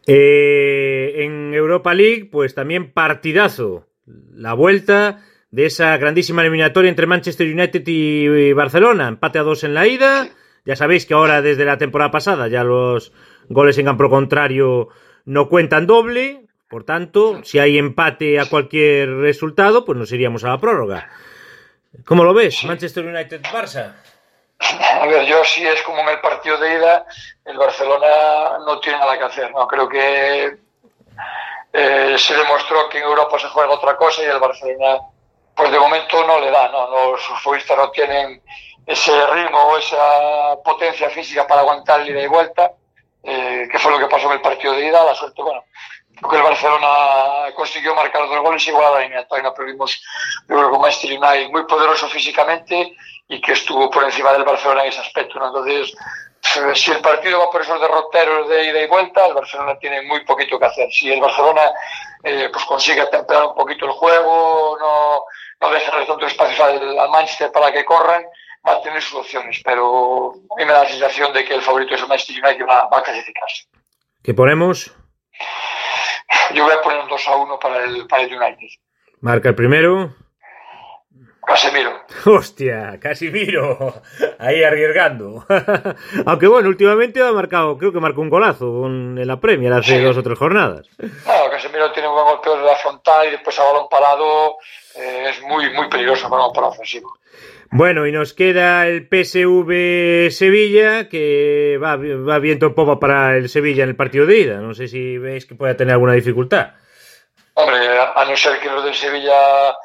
Eh, en Europa League, pues también partidazo. La vuelta de esa grandísima eliminatoria entre Manchester United y Barcelona. Empate a dos en la ida. Ya sabéis que ahora, desde la temporada pasada, ya los goles en campo contrario no cuentan doble. Por tanto, si hay empate a cualquier resultado, pues nos iríamos a la prórroga. ¿Cómo lo ves? Manchester United-Barça. A ver, yo sí es como en el partido de ida, el Barcelona no tiene nada que hacer. No creo que eh, se demostró que en Europa se juega otra cosa y el Barcelona, pues de momento no le da. No, los futbolistas no tienen ese ritmo o esa potencia física para aguantar el ida y vuelta, eh, que fue lo que pasó en el partido de ida. La suerte, bueno, que el Barcelona consiguió marcar dos goles igual a la eliminatoria. No perdimos, yo creo que Manchester United muy poderoso físicamente y que estuvo por encima del Barcelona en ese aspecto. Entonces, si el partido va por esos derroteros de ida y vuelta, el Barcelona tiene muy poquito que hacer. Si el Barcelona eh, pues consigue atemperar un poquito el juego, no, no deja tanto espacio al, al Manchester para que corran, va a tener sus opciones. Pero a mí me da la sensación de que el favorito es el Manchester United va, va a clasificarse. ¿Qué ponemos? Yo voy a poner un 2 a 1 para el, para el United. Marca el primero. Casemiro. Hostia, Casimiro. Ahí arriesgando. [LAUGHS] Aunque bueno, últimamente ha marcado, creo que marcó un golazo en la Premier hace sí. dos o tres jornadas. No, Casemiro tiene un buen golpeo de la frontal y después a balón parado eh, es muy, muy peligroso para, para ofensivo. Bueno, y nos queda el PSV Sevilla, que va, va viento en popa para el Sevilla en el partido de ida. No sé si veis que pueda tener alguna dificultad. Hombre, a no ser que los del Sevilla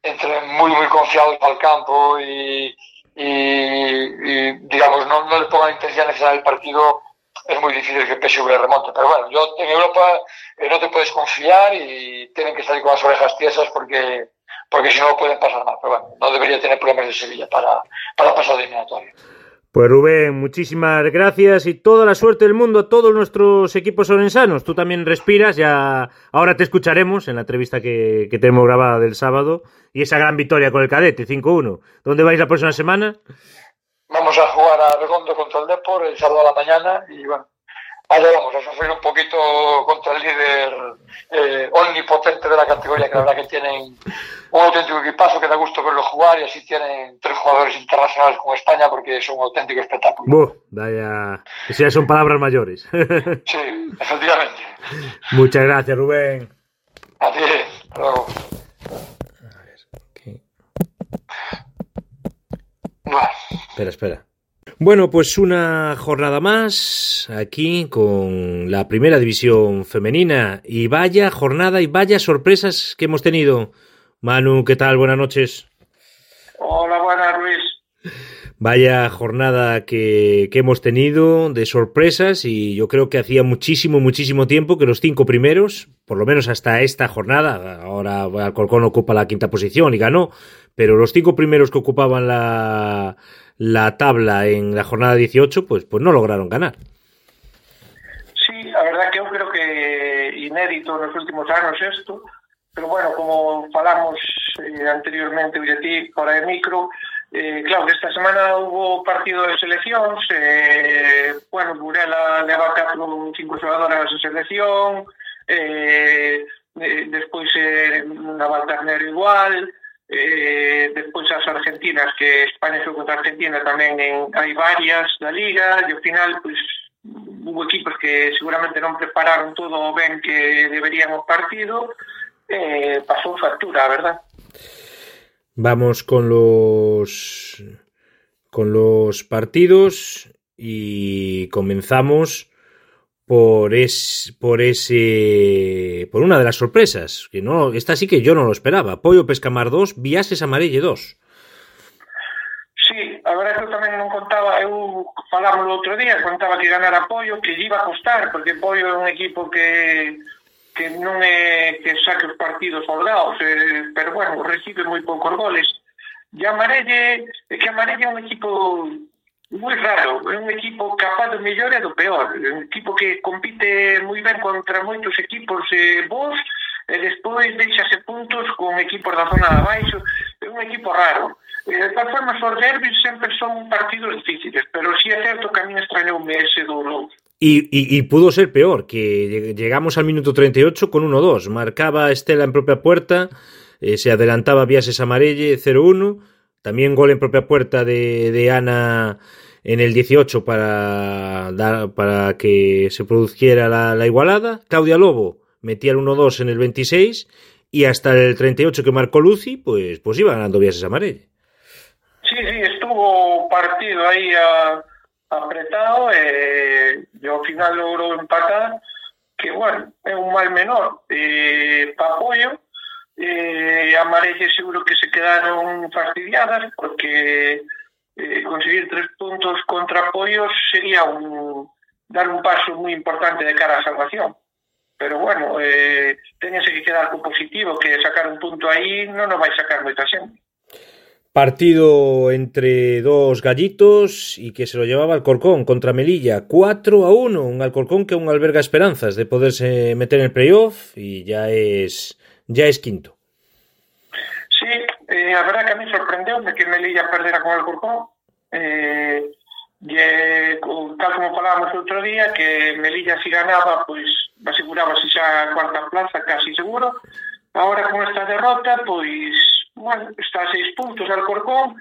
entren muy, muy confiados al campo y, digamos, no, no, le pongan intensidad necesaria al partido, es muy difícil que el PSV remonte. Pero bueno, yo en Europa eh, no te puedes confiar y tienen que salir con las orejas tiesas porque porque si no pueden pasar mal. Pero bueno, no debería tener problemas de Sevilla para, para pasar de eliminatoria. Pues Rubén, muchísimas gracias y toda la suerte del mundo a todos nuestros equipos orensanos. Tú también respiras, ya ahora te escucharemos en la entrevista que, que tenemos grabada del sábado y esa gran victoria con el cadete, 5-1. ¿Dónde vais la próxima semana? Vamos a jugar a Redondo contra el Depor el sábado a la mañana y bueno, allá vamos a sufrir un poquito contra el líder eh, omnipotente de la categoría, que la verdad que tienen un auténtico equipazo que da gusto verlo jugar y así tienen tres jugadores internacionales con España porque es un auténtico espectáculo. Buh, vaya, ya son palabras mayores. [LAUGHS] sí, efectivamente. Muchas gracias, Rubén. A ti, luego. Espera, espera. Bueno, pues una jornada más aquí con la primera división femenina y vaya jornada y vaya sorpresas que hemos tenido. Manu, ¿qué tal? Buenas noches. Hola, buenas, Luis. Vaya jornada que, que, hemos tenido de sorpresas y yo creo que hacía muchísimo, muchísimo tiempo que los cinco primeros, por lo menos hasta esta jornada, ahora Alcorcón ocupa la quinta posición y ganó, pero los cinco primeros que ocupaban la, la tabla en la jornada 18, pues, pues no lograron ganar. Sí, a verdad que eu creo que inédito nos últimos anos isto, pero bueno, como falamos eh, anteriormente, oye ti, fora de micro, eh, claro, esta semana hubo partido de seleccións, eh, bueno, Burela leva 4 cinco xogadoras de selección, eh, despois eh, Naval Ternero igual, eh, despois as argentinas que España foi contra Argentina tamén en, hai varias da Liga e ao final pois, hubo equipos que seguramente non prepararon todo o ben que deberían o partido eh, pasou factura, verdad Vamos con los con los partidos y comenzamos por es por ese por una de las sorpresas que no esta sí que yo no lo esperaba. Pollo Pescamar 2 Viases Amarelle 2 Sí, a verdade que eu tamén contaba eu falamos o outro día contaba que ganara Pollo que iba a costar porque Pollo é un equipo que que non é que saque os partidos holgados eh, pero bueno, recibe moi poucos goles. E Amarelle é que Amarelle é un equipo moi raro, é un equipo capaz do mellor e do peor, é un equipo que compite moi ben contra moitos equipos eh, bons e eh, despois deixase puntos con equipos da zona de abaixo, é un equipo raro. Eh, de todas formas, os derbis sempre son partidos difíciles, pero si sí é certo que a mí extrañoume ese eh, do Lourdes. Y, y, y, pudo ser peor, que llegamos al minuto 38 con 1-2. Marcaba Estela en propia puerta, eh, se adelantaba Viases Amarelle 0-1 También gol en propia puerta de, de Ana en el 18 para, dar, para que se produjera la, la igualada. Claudia Lobo metía el 1-2 en el 26 y hasta el 38 que marcó Lucy, pues, pues iba ganando Viases Amarelle. Sí, sí, estuvo partido ahí a, apretado eh, y al final logró empatar, que bueno, es un mal menor eh, para eh, Amarelle seguro que se quedaron fastidiadas porque eh, conseguir tres puntos contra apoyos sería un, dar un paso muy importante de cara a salvación. Pero bueno, eh, que quedar con positivo, que sacar un punto aí non nos vai sacar moita xente. Partido entre dos gallitos y que se lo llevaba Alcorcón contra Melilla 4 a 1. Un Alcorcón que aún alberga esperanzas de poderse meter en el playoff y ya es ya es quinto. Sí, eh, a verdad que a mí sorprendeume que Melilla perdera con Alcorcón. Eh, e, eh, tal como falábamos outro día, que Melilla si ganaba, pois asegurábase xa a cuarta plaza, casi seguro. Ahora con esta derrota, pois, bueno, está a seis puntos Alcorcón,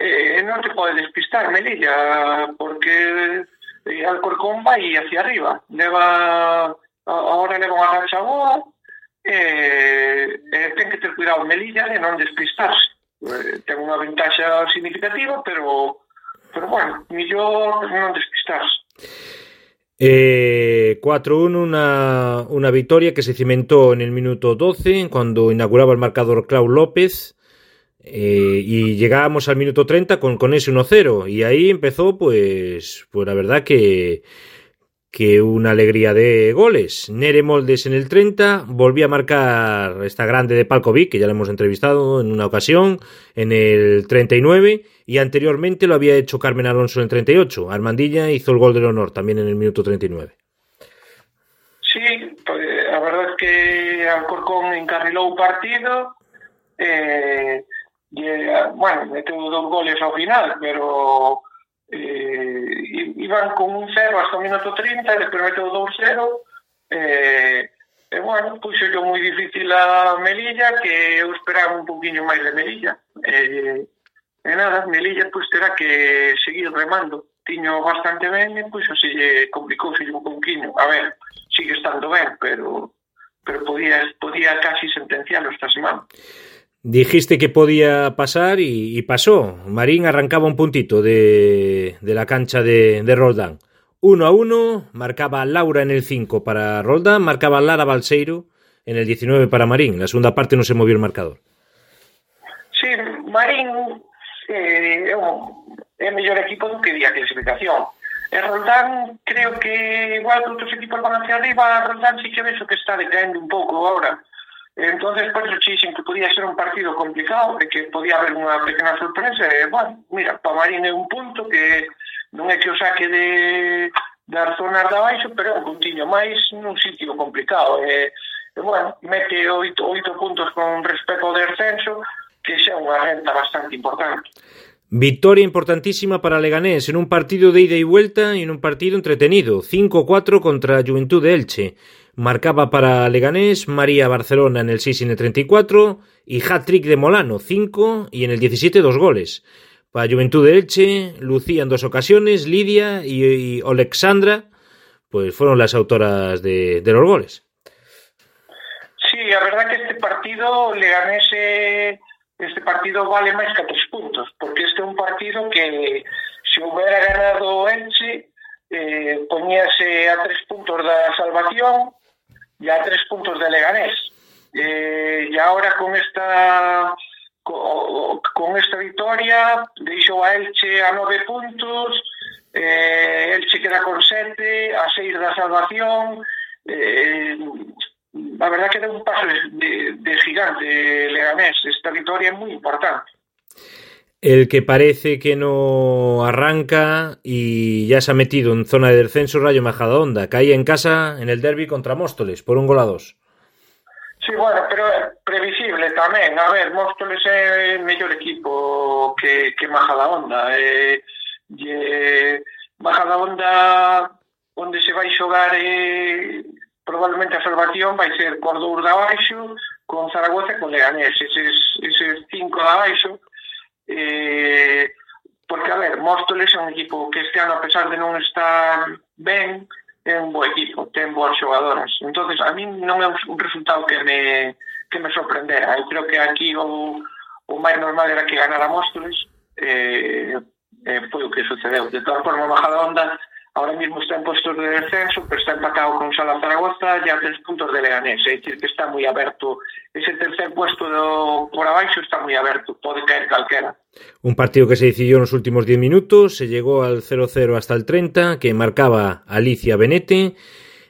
eh, non te pode despistar Melilla, porque eh, Alcorcón vai hacia arriba. Leva, ahora leva unha racha boa, eh, eh, ten que ter cuidado Melilla de non despistarse. Eh, ten unha ventaxa significativa, pero, pero bueno, millor non despistarse. Eh, 4-1, una, una victoria que se cimentó en el minuto 12 cuando inauguraba el marcador Clau López eh, y llegábamos al minuto 30 con, con ese 1-0 y ahí empezó pues, pues la verdad que que una alegría de goles. Nere Moldes en el 30 volvió a marcar esta grande de Palkovic, que ya lo hemos entrevistado en una ocasión, en el 39, y anteriormente lo había hecho Carmen Alonso en el 38. Armandilla hizo el gol del honor también en el minuto 39. Sí, pues, a verdad es que Alcorcón encarriló un partido, eh, y, bueno, metió dos goles al final, pero eh, iban con un cero hasta o minuto 30 e despois meteu 2-0 e, e bueno, puxo yo moi difícil a Melilla que eu esperaba un poquinho máis de Melilla e, e nada, Melilla pois terá que seguir remando. Tiño bastante ben e pois se lle complicou se un poquinho a ver, sigue estando ben pero pero podía, podía casi sentenciarlo esta semana. Dijiste que podía pasar y, pasó. Marín arrancaba un puntito de, la cancha de, de, Roldán. Uno a uno, marcaba Laura en el 5 para Roldán, marcaba Lara Balseiro en el 19 para Marín. La segunda parte no se movió el marcador. Sí, Marín eh, é equipo que día clasificación. E Roldán creo que igual que outros equipos van hacia arriba, Roldán sí que vexo que está decaendo un pouco agora Entonces pues, Petruchixen que podía ser un partido complicado e que podía haber unha pequena sorpresa e, bueno, mira, Pamarín é un punto que non é que o saque de das zonas de abaixo, pero é un puntiño máis nun sitio complicado. E, e bueno, mete oito, oito puntos con respecto ao descenso, que xa é unha renta bastante importante. Victoria importantísima para Leganés en un partido de ida e vuelta e en un partido entretenido, 5-4 contra a Juventud de Elche. Marcaba para Leganés María Barcelona en el 6 y en el 34 y hat-trick de Molano, 5 y en el 17 dos goles. Para Juventud de Elche, Lucía en dos ocasiones, Lidia y, y Alexandra, pues fueron las autoras de, los goles. Sí, la verdad que este partido Leganés este partido vale máis que tres puntos, porque este é un partido que se hubiera ganado Elche eh, a tres puntos da salvación ya tres puntos de Leganés. Eh, e agora con esta con, con esta victoria deixou a Elche a nove puntos, eh, Elche queda con sete, a seis da salvación, eh, a verdad que deu un paso de, de gigante Leganés, esta victoria é moi importante. El que parece que no arranca y ya se ha metido en zona de descenso Rayo Majadahonda. Cae en casa en el derby contra Móstoles por un gol a dos. Sí, bueno, pero previsible tamén. A ver, Móstoles é mellor equipo que, que Majadahonda. Eh, e Majadahonda onde se vai xogar eh, probablemente a salvación vai ser Cordour da con Zaragoza e con Leganés. Eses, eses cinco da Baixo Eh, porque, a ver, Móstoles é un equipo que este ano, a pesar de non estar ben, é un bo equipo, ten boas xogadoras. entonces a mí non é un resultado que me, que me sorprendera. Eu creo que aquí o, o máis normal era que ganara Móstoles, eh, eh, foi o que sucedeu. De todas formas, Majadahonda Onda ahora mismo está en puestos de descenso, pero está empatado con Sala Zaragoza ya a tres puntos de Leganés, é dicir que está moi aberto ese tercer puesto do, por abaixo está moi aberto, pode caer calquera. Un partido que se decidió en los últimos 10 minutos, se llegó al 0-0 hasta el 30, que marcaba Alicia Benete,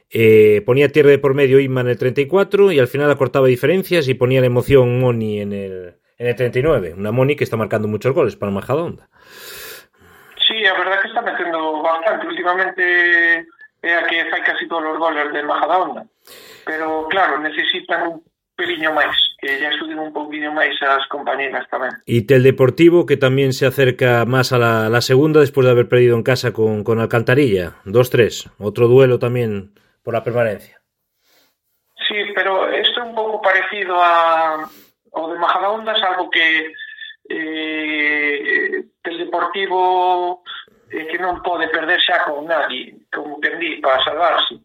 eh, ponía tierra de por medio Inma en el 34 y al final acortaba diferencias y ponía la emoción Moni en el, en el 39, una Moni que está marcando muchos goles para Majadahonda. Sí, a verdad que está metendo bastante. Últimamente é a que fai casi todos os goles de Majadahonda. Pero, claro, necesitan un peliño máis, que ya estudien un poquinho máis as compañeras tamén. Y Tel Deportivo, que también se acerca más a la, la segunda después de haber perdido en casa con, con Alcantarilla. 2-3. Otro duelo también por la permanencia. Sí, pero esto é un pouco parecido a, ao de Majadahonda, salvo que eh, que el Deportivo eh, que non pode perder xa con nadie, como que para salvarse.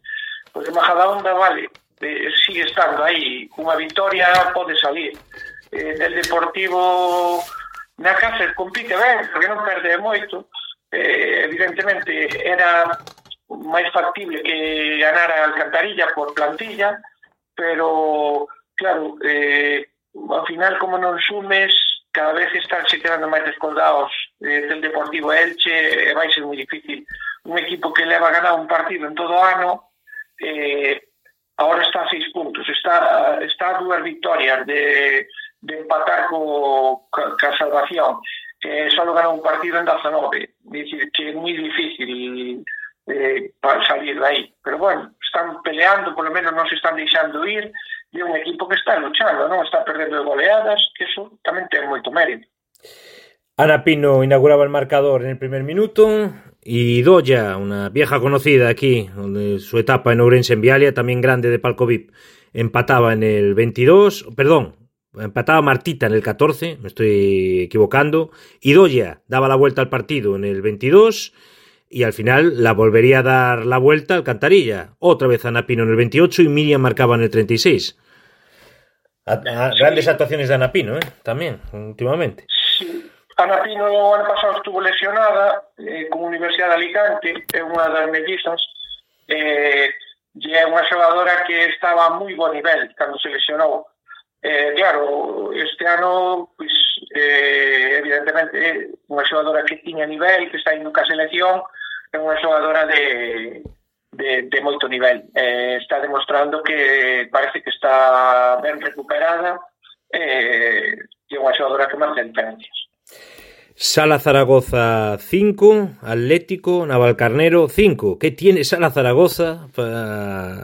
Pois porque Majadahonda, vale, eh, sigue estando aí, cunha victoria pode salir. Eh, el Deportivo na casa compite ben, porque non perde moito, eh, evidentemente era máis factible que ganara Alcantarilla por plantilla, pero claro, eh, ao final como non sumes, cada vez están se quedando máis descolgados eh, ten Deportivo Elche, vai ser moi difícil. Un equipo que leva a ganar un partido en todo o ano, eh, ahora está a seis puntos, está, está a dúas victorias de, de empatar co, ca, ca salvación. Eh, só ganou un partido en 19, dicir que é moi difícil eh, para salir de aí. Pero bueno, están peleando, polo menos non se están deixando ir, e un equipo que está luchando, non está perdendo de goleadas, que eso tamén ten moito mérito. Ana Pino inauguraba el marcador en el primer minuto y Doya, una vieja conocida aquí, donde su etapa en Ourense en Vialia, también grande de Palco VIP, empataba en el 22, perdón, empataba Martita en el 14, me estoy equivocando, y Doya daba la vuelta al partido en el 22 y al final la volvería a dar la vuelta al Cantarilla. Otra vez Ana Pino en el 28 y Miriam marcaba en el 36. A, a, grandes actuaciones de Ana Pino, ¿eh? también, últimamente. Ana Pino o ano pasado estuvo lesionada eh, con Universidade de Alicante, é unha das mellizas, eh, e é unha xogadora que estaba a moi bo nivel cando se lesionou. Eh, claro, este ano, pues, eh, evidentemente, é unha xogadora que tiña nivel, que está indo ca selección, é unha xogadora de, de, de moito nivel. Eh, está demostrando que parece que está ben recuperada eh, e eh, é unha xogadora que marca diferencias. Sala Zaragoza 5, Atlético, Navalcarnero 5. ¿Qué tiene Sala Zaragoza?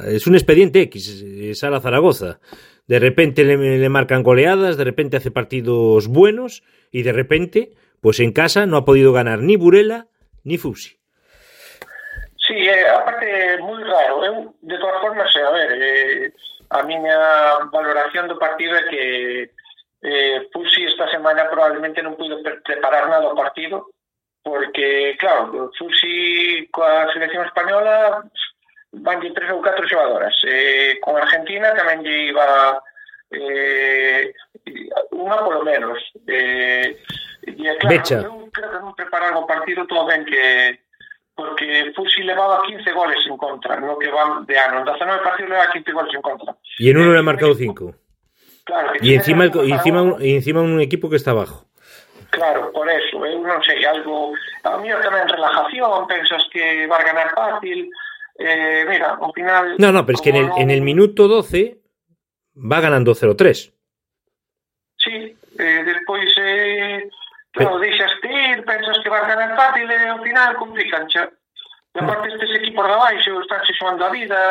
Es un expediente X, eh, Sala Zaragoza. De repente le, marcan goleadas, de repente hace partidos buenos y de repente, pues en casa no ha podido ganar ni Burela ni Fusi. Sí, eh, aparte moi raro. Eu, de todas formas, a ver, eh, a miña valoración do partido que eh, Pusi esta semana probablemente non puido pre preparar nada o partido porque, claro, Fusi coa selección española van de tres ou catro xogadoras. Eh, con Argentina tamén lle iba eh, unha polo menos. Eh, e, claro, Becha. eu creo que non prepararon o partido todo ben que porque Fusi levaba 15 goles en contra, no que van de ano. En 19 partidos levaba 15 goles en contra. E en uno le ha marcado 5. Claro, y encima, el, y encima, un, y encima un equipo que está abajo. Claro, por eso, eu non sei, algo... A mí tamén relajación, pensas que va a ganar fácil... Eh, mira, ao final... No, no, pero es que en el, no... en el minuto 12 va ganando 0-3. Sí, eh, despois... Eh, claro, pero... deixas de ir, pensas que va a ganar fácil e ao final complican xa. E aparte estes equipos de baixo están se a vida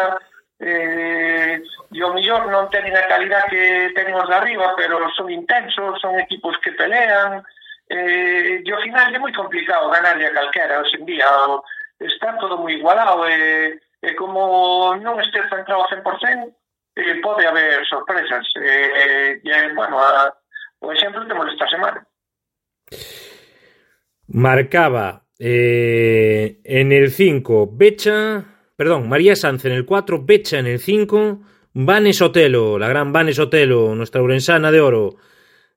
eh, e o millor non teñen a calidad que teñen os de arriba, pero son intensos, son equipos que pelean, eh, e ao final é moi complicado ganarle a calquera, hoxe en día está todo moi igualado, e, e como non este centrado ao 100%, eh, pode haber sorpresas. Eh, eh e, bueno, a, o exemplo temos esta semana. Marcaba eh, en el 5 Becha, perdón, María Sanz en el 4, Becha en el 5, Vanes Sotelo, la gran Vanes Sotelo, nuestra urensana de oro,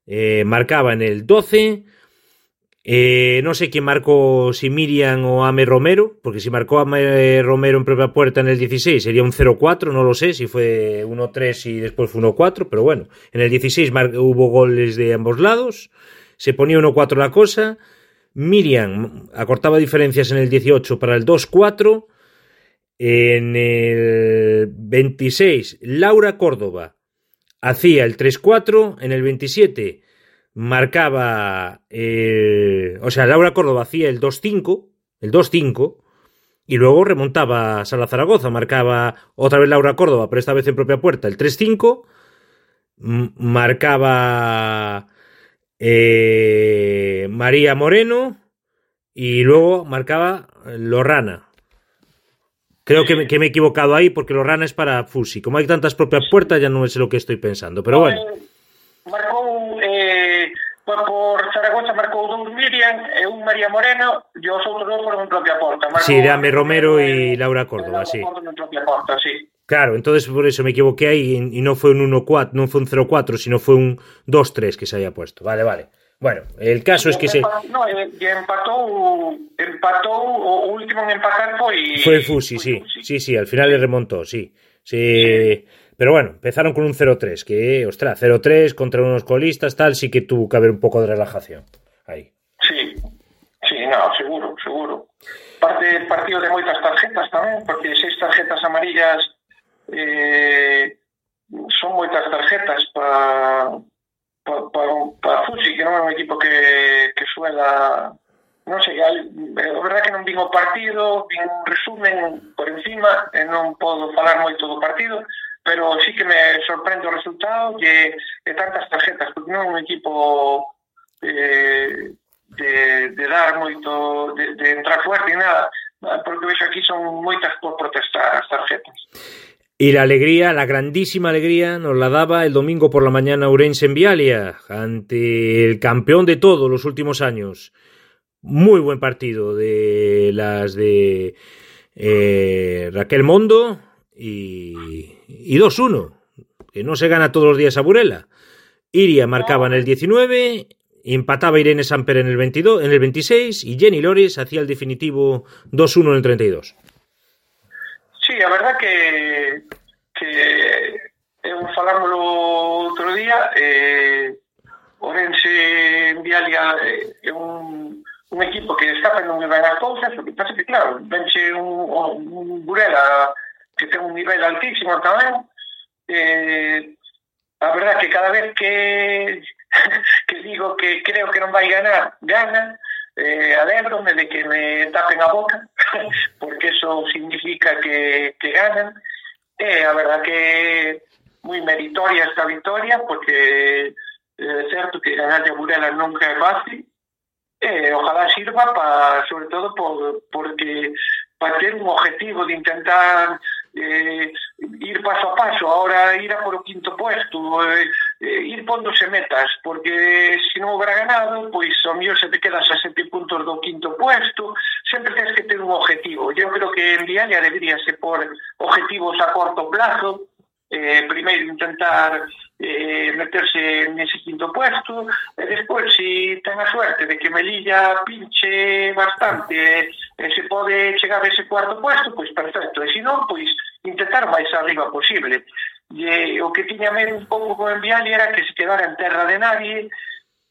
eh, marcaba en el 12. Eh, no sé quién marcó, si Miriam o Ame Romero, porque si marcó Ame Romero en propia puerta en el 16 sería un 0-4, no lo sé si fue 1-3 y después fue 1-4, pero bueno, en el 16 hubo goles de ambos lados, se ponía 1-4 la cosa, Miriam acortaba diferencias en el 18 para el 2-4, en el 26, Laura Córdoba hacía el 3-4. En el 27 marcaba. O sea, Laura Córdoba hacía el 2-5. El 2-5. Y luego remontaba Sala Zaragoza. Marcaba otra vez Laura Córdoba, pero esta vez en propia puerta, el 3-5. Marcaba. Eh, María Moreno. Y luego marcaba Lorrana. Creo que me, que me, he equivocado ahí porque Lorrana es para Fusi. Como hay tantas propias puertas, ya no sé lo que estoy pensando. Pero bueno. Marcou eh, por Zaragoza marcou dous Miriam e un María Moreno e os outros dous por en propia porta. Marcou sí, de Ame Romero y Laura Córdoba, sí. Porta, sí. Claro, entonces por eso me equivoqué ahí y, y no fue un 1-4, no fue un 0-4, sino fue un 2-3 que se haya puesto. Vale, vale. Bueno, el caso es que se... No, empató, empató, o último en empatar foi... Foi Fusi, sí, sí, sí, al final le remontó, sí. sí. sí. Pero bueno, empezaron con un 0-3, que, ostras, 0-3 contra unos colistas, tal, sí que tuvo que haber un poco de relajación. Ahí. Sí, sí, no, seguro, seguro. Parte partido de moitas tarjetas tamén, porque seis tarjetas amarillas eh, son moitas tarjetas para para, para, para Fuxi, que non é un equipo que, que suela non sei, a eh, verdad que non vin o partido, vin un resumen por encima, e non podo falar moito do partido, pero sí que me sorprende o resultado e, e tantas tarjetas, porque non é un equipo eh, de, de dar moito, de, de entrar fuerte e nada, porque vexo aquí son moitas por protestar as tarjetas. Y la alegría, la grandísima alegría, nos la daba el domingo por la mañana Urense en Vialia, ante el campeón de todos los últimos años. Muy buen partido de las de eh, Raquel Mondo y, y 2-1, que no se gana todos los días a Burela. Iria marcaba en el 19, empataba Irene Samper en el 22, en el 26 y Jenny Lores hacía el definitivo 2-1 en el 32. Sí, a verdad que, que eh, eu falámoslo outro día, eh, Orense en Vialia é un, un equipo que está facendo moi ben as cousas, o que pasa que, claro, venche un, un Burela que ten un nivel altísimo tamén, eh, a verdad que cada vez que, [LAUGHS] que digo que creo que non vai ganar, gana, eh, de que me tapen a boca, [LAUGHS] porque eso significa que, que ganan. Eh, a verdad que moi meritoria esta victoria, porque eh, certo que ganar de Burela nunca é fácil, eh, ojalá sirva para, sobre todo por, porque para ter un objetivo de intentar eh, ir paso a paso, ahora ir a por o quinto puesto, eh, eh, ir pondose metas, porque se non houbera ganado, pois ao mellor se te quedas a sete puntos do quinto puesto, sempre tens que ter un objetivo. Eu creo que en Dialia deberíase por objetivos a corto plazo, eh, primeiro intentar eh, meterse nese quinto puesto, e despois, se ten a suerte de que Melilla pinche bastante, e se pode chegar a ese cuarto puesto, pois perfecto, e se non, pois intentar máis arriba posible. E o que tiña medo un pouco con Enviali era que se quedara en terra de nadie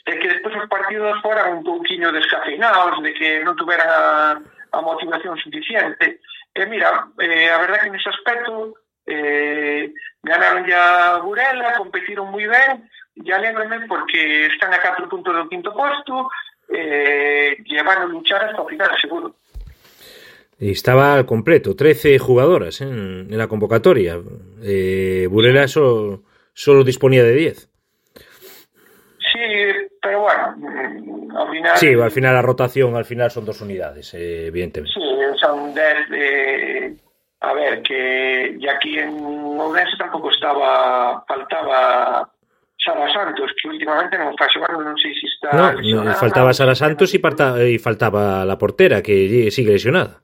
e que despois os partidos foran un pouquinho descafeinados, de que non tuveran a, a motivación suficiente. E mira, eh, a verdad que nese aspecto eh, ganaron ya Burela, competiron moi ben, e alégrome porque están a 4 puntos do quinto posto, eh, e van a luchar hasta o final, seguro. Estaba completo, 13 jugadoras ¿eh? en, en, la convocatoria. Eh, Burela solo, solo, disponía de 10. Sí, pero bueno, mm, al final... Sí, al final la rotación, al final son dos unidades, eh, evidentemente. Sí, son 10 de... A ver, que y aquí en Ourense tampoco estaba, faltaba Sara Santos, que últimamente non está xogando, non sei se está no, faltaba Sara Santos e, parta, e faltaba la portera, que sigue lesionada.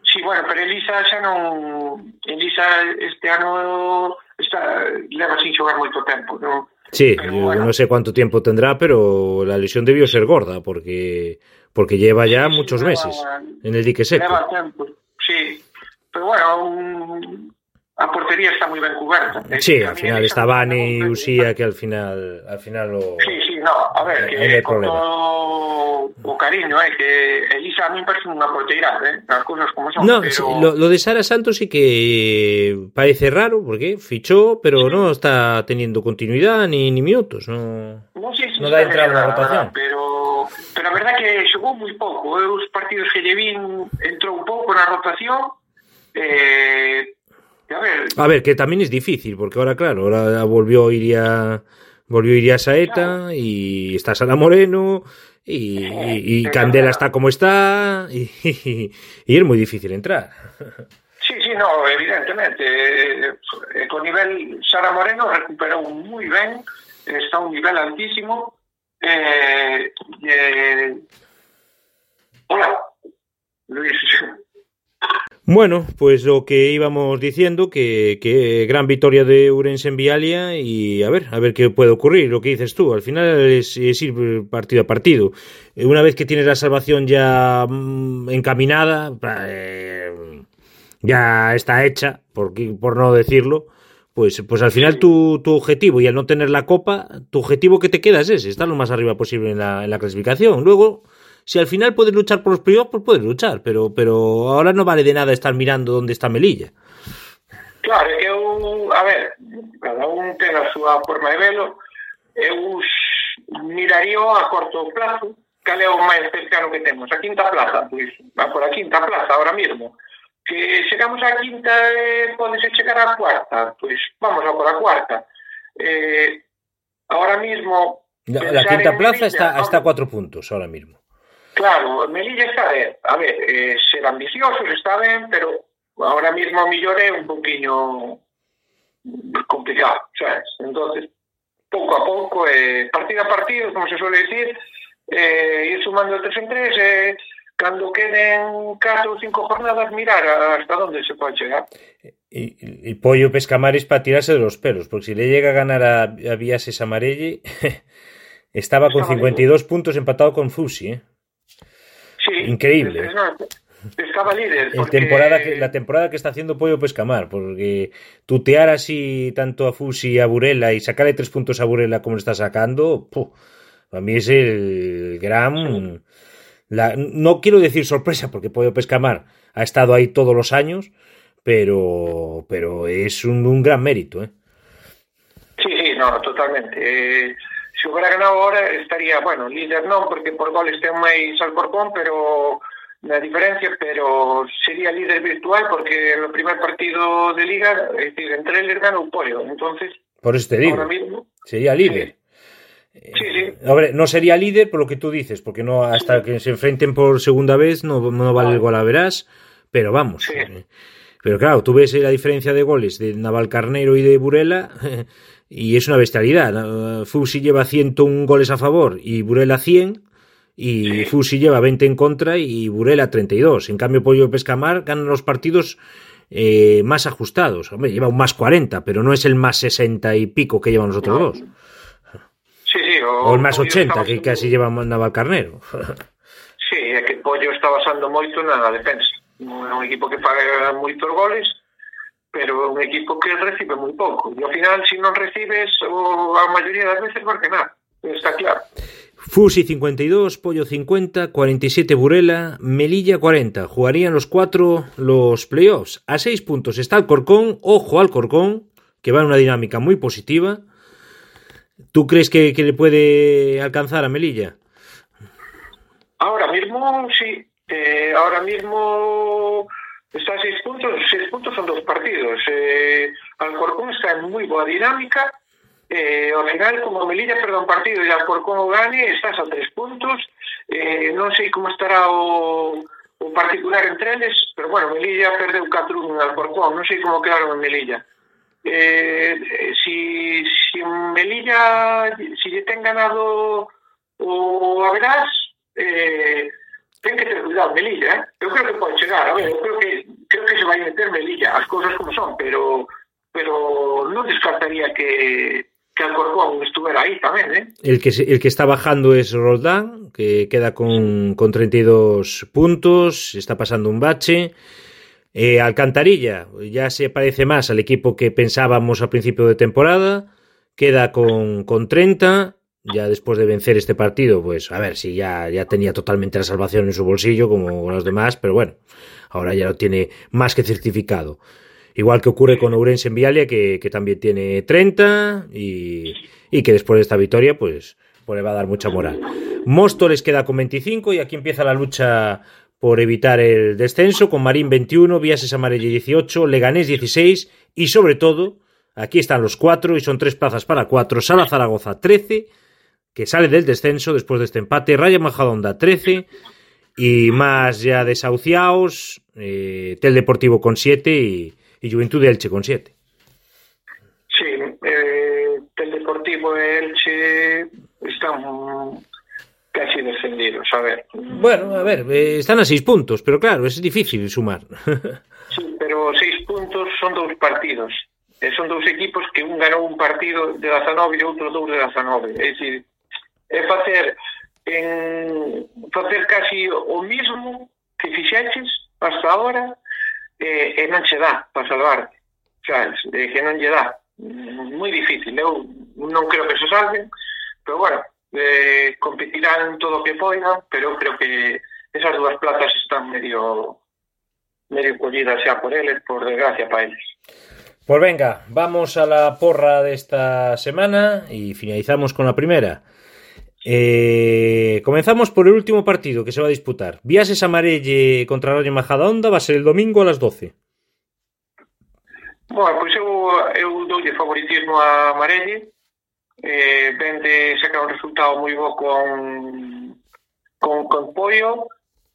Sí, bueno, pero Elisa xa non... Elisa este ano está, leva sin xogar moito tempo, non? Sí, pero, yo bueno, no sé cuánto tiempo tendrá, pero la lesión debió ser gorda, porque porque lleva ya sí, muchos lleva, meses en el dique seco. Lleva tiempo, sí. Pero bueno, un, a portería está moi ben cuberta. Sí, al final está Vani e Usía que al final al final lo Sí, sí, no, a ver, que con todo o cariño, eh, que Elisa a mí me parece unha porteira, eh, as cousas como son, no, pero... sí, lo, lo de Sara Santos sí que parece raro porque fichó, pero sí. no está teniendo continuidad ni, ni minutos, no no, sí, sí, no da entrada na rotación. Pero pero a verdad que xogou moi pouco, eh, os partidos que lle vin entrou un pouco na rotación, eh a ver, a ver, que también es difícil, porque ahora, claro, ahora volvió Iria, volvió Iria Saeta claro. y está Sara Moreno y, y, y Candela está como está [LAUGHS] y, es muy difícil entrar. Sí, sí, no, evidentemente. Eh, con nivel Sara Moreno recuperó muy bien, está a un nivel altísimo. Eh, eh, hola, Luis. Bueno, pues lo que íbamos diciendo, que, gran victoria de Urense en Vialia y a ver, a ver qué puede ocurrir, lo que dices tú, al final es, ir partido a partido. Una vez que tienes la salvación ya mmm, encaminada, eh, ya está hecha, por, por no decirlo, pues, pues al final tu, tu objetivo y al no tener la copa, tu objetivo que te queda es estar lo más arriba posible en la clasificación. Luego si al final puedes luchar por los playoffs, pues puedes luchar, pero, pero ahora no vale de nada estar mirando dónde está Melilla. Claro, eu, a ver, cada un ten a súa forma de velo, eu miraría a corto plazo cal é o máis cercano que temos, a quinta plaza, pois, va por a quinta plaza ahora mismo, que chegamos á quinta e podese chegar á cuarta, pois vamos a por a cuarta. Eh, ahora mismo... La, la quinta plaza Melilla, está, está a cuatro puntos ahora mismo. Claro, Melilla está ben. A ver, eh, ser ambiciosos está ben, pero ahora mismo mellor é un poquinho complicado, sabes? Entonces, pouco a pouco, eh, partido a partido, como se suele decir, eh, ir sumando tres en tres, eh, cando queden catro ou cinco jornadas, mirar hasta onde se pode chegar. Y, y Pollo Pescamares para tirarse de los pelos, porque si le llega a ganar a, a Viases Amarelle, [LAUGHS] estaba con 52 puntos empatado con Fusi, ¿eh? Sí, Increíble. Estaba líder. El temporada que, la temporada que está haciendo Pollo Pescamar, porque tutear así tanto a Fusi y a Burela y sacarle tres puntos a Burela como le está sacando, puh, para mí es el gran... La, no quiero decir sorpresa, porque Pollo Pescamar ha estado ahí todos los años, pero, pero es un, un gran mérito. ¿eh? Sí, sí, no, totalmente. Eh, se hubiera ganado ahora estaría, bueno, líder non, porque por goles ten máis Alcorcón, pero na diferencia, pero sería líder virtual porque en el primer partido de liga, es decir, entre eles ganou Pollo, entonces... Por eso te digo, mismo, sería líder. Sí. Sí, sí. Hombre, no sería líder por lo que tú dices, porque no hasta que se enfrenten por segunda vez no, no vale el gol a verás, pero vamos. Sí. Pero claro, tú ves la diferencia de goles de Navalcarnero y de Burela [LAUGHS] y es una bestialidad. Fusi lleva 101 goles a favor y Burela 100 y Sí. Fusi lleva 20 en contra y Burela 32. En cambio, Pollo Pescamar gana los partidos eh, más ajustados. Hombre, lleva un más 40, pero no es el más 60 y pico que llevan los otros No. dos. Sí, sí, o, O el más Pollo 80 está que casi lleva Navalcarnero. [LAUGHS] Sí, é que Pollo está basando moito na defensa. Un equipo que paga moitos goles, pero un equipo que recibe moi pouco. E ao final, se non recibes, o, a maioría das veces vai ganar. Está claro. Fusi 52, Pollo 50, 47 Burela, Melilla 40. Jugarían los cuatro los playoffs. A seis puntos está Alcorcón. Ojo al Alcorcón, que va en una dinámica muy positiva. ¿Tú crees que, que le puede alcanzar a Melilla? Ahora mismo, sí. Eh, ahora mismo Está a seis puntos, seis puntos son dos partidos. Eh, Alcorcón está en moi boa dinámica, eh, ao final, como Melilla perde un partido e Alcorcón o gane, estás a tres puntos, eh, non sei como estará o, o particular entre eles, pero bueno, Melilla perdeu 4-1 en Alcorcón, non sei como quedaron en Melilla. Eh, eh si, si Melilla, si lle ten ganado o Averás, eh, ten que ter cuidado Melilla, eh? Eu creo que pode chegar, a ver, eu creo que creo que se vai meter Melilla, as cousas como son, pero pero non descartaría que que Alcorcón estuvera aí tamén, eh? El que, el que está bajando es Roldán, que queda con, con 32 puntos, está pasando un bache. Eh, Alcantarilla ya se parece más al equipo que pensábamos a principio de temporada, queda con, con 30, ya después de vencer este partido, pues a ver si ya, ya tenía totalmente la salvación en su bolsillo como los demás, pero bueno, ahora ya lo tiene más que certificado. Igual que ocurre con Ourense en Vialia, que, que también tiene 30 y, y que después de esta victoria, pues, pues le va a dar mucha moral. Móstoles queda con 25 y aquí empieza la lucha por evitar el descenso, con Marín 21, Viases Amarelle 18, Leganés 16 y sobre todo, aquí están los cuatro y son tres plazas para cuatro, Sala Zaragoza 13, que sale del descenso después de este empate, Raya Majadonda 13 y más ya desahuciados, eh, Tel Deportivo con 7 y, y Juventud de Elche con 7. Sí, eh, el Deportivo e Elche están casi descendidos, a ver. Bueno, a ver, eh, están a 6 puntos, pero claro, es difícil sumar. [LAUGHS] Sí, pero seis puntos son dous partidos. E son dous equipos que un ganou un partido de 19 e outro dous de 19. É dicir, é facer en facer casi o mismo que fixeches hasta ahora e, e non che dá para salvarte. Sabes, de que non lle dá. Moi difícil, eu non creo que se salven pero bueno eh, competirán todo o que poidan pero eu creo que esas dúas plazas están medio medio collidas xa por eles, por desgracia para eles. Pues venga, vamos a la porra de esta semana y finalizamos con la primera. Eh, comenzamos por el último partido que se va a disputar. Viases Amarelle contra Rayo Majadahonda va a ser el domingo a las 12. Bueno, pois eu, eu doulle favoritismo a Marelle eh, ven de sacar un resultado moi bo con con, con Pollo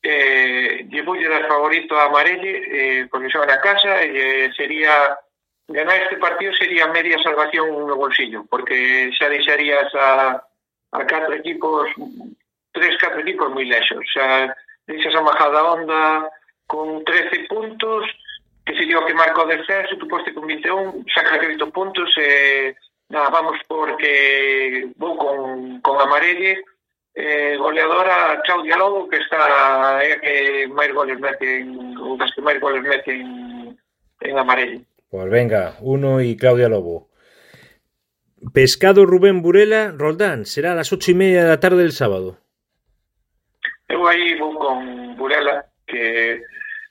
eh, lle voulle dar favorito a Amarelle eh, porque xoga na casa e eh, sería ganar este partido sería media salvación no bolsillo porque xa deixarías a a catro equipos tres, catro equipos moi lexos. O sea, deixas a majada onda con 13 puntos que sería o que marca o descenso tu poste con 21, saca que 8 puntos e eh, nada, vamos porque vou con, con Amarelle. Eh, goleadora Claudia Lobo que está é eh, que máis goles meten ou das que máis goles meten en Amarelle. Pois pues venga, uno e Claudia Lobo. Pescado Rubén Burela, Roldán, será ás ocho y media da tarde del sábado. Eu aí vou con Burela, que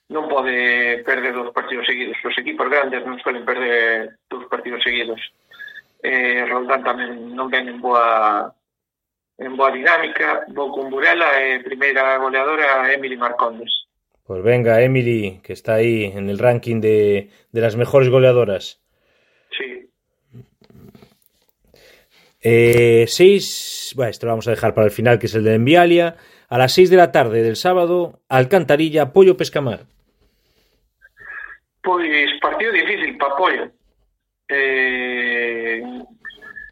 non pode perder dos partidos seguidos. Os equipos grandes non suelen perder dos partidos seguidos. Eh, Roldán tamén non ven en boa en boa dinámica. Vou con Burela eh, e primeira goleadora Emily Marcondes. Pues venga, Emily, que está aí en el ranking de, de las mejores goleadoras. Sí, Eh, seis, bueno, esto lo vamos a dejar para el final, que es el de Envialia. A las 6 de la tarde del sábado, Alcantarilla, Pollo Pescamar. Pois partido difícil para Pollo. Eh,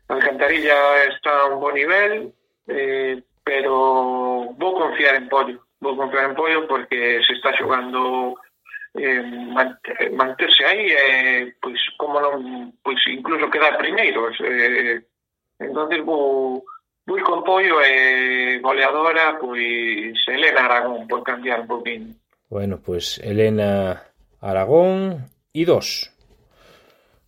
Alcantarilla está a un bo nivel, eh, pero vou confiar en Pollo. Vou confiar en Pollo porque se está xogando eh, manterse aí, eh, pois como non, pois incluso quedar primeiros. Eh, entonces vou, vou con Pollo e eh, goleadora, pois Elena Aragón, por cambiar un poquinho. Bueno, pues Elena Aragón y 2.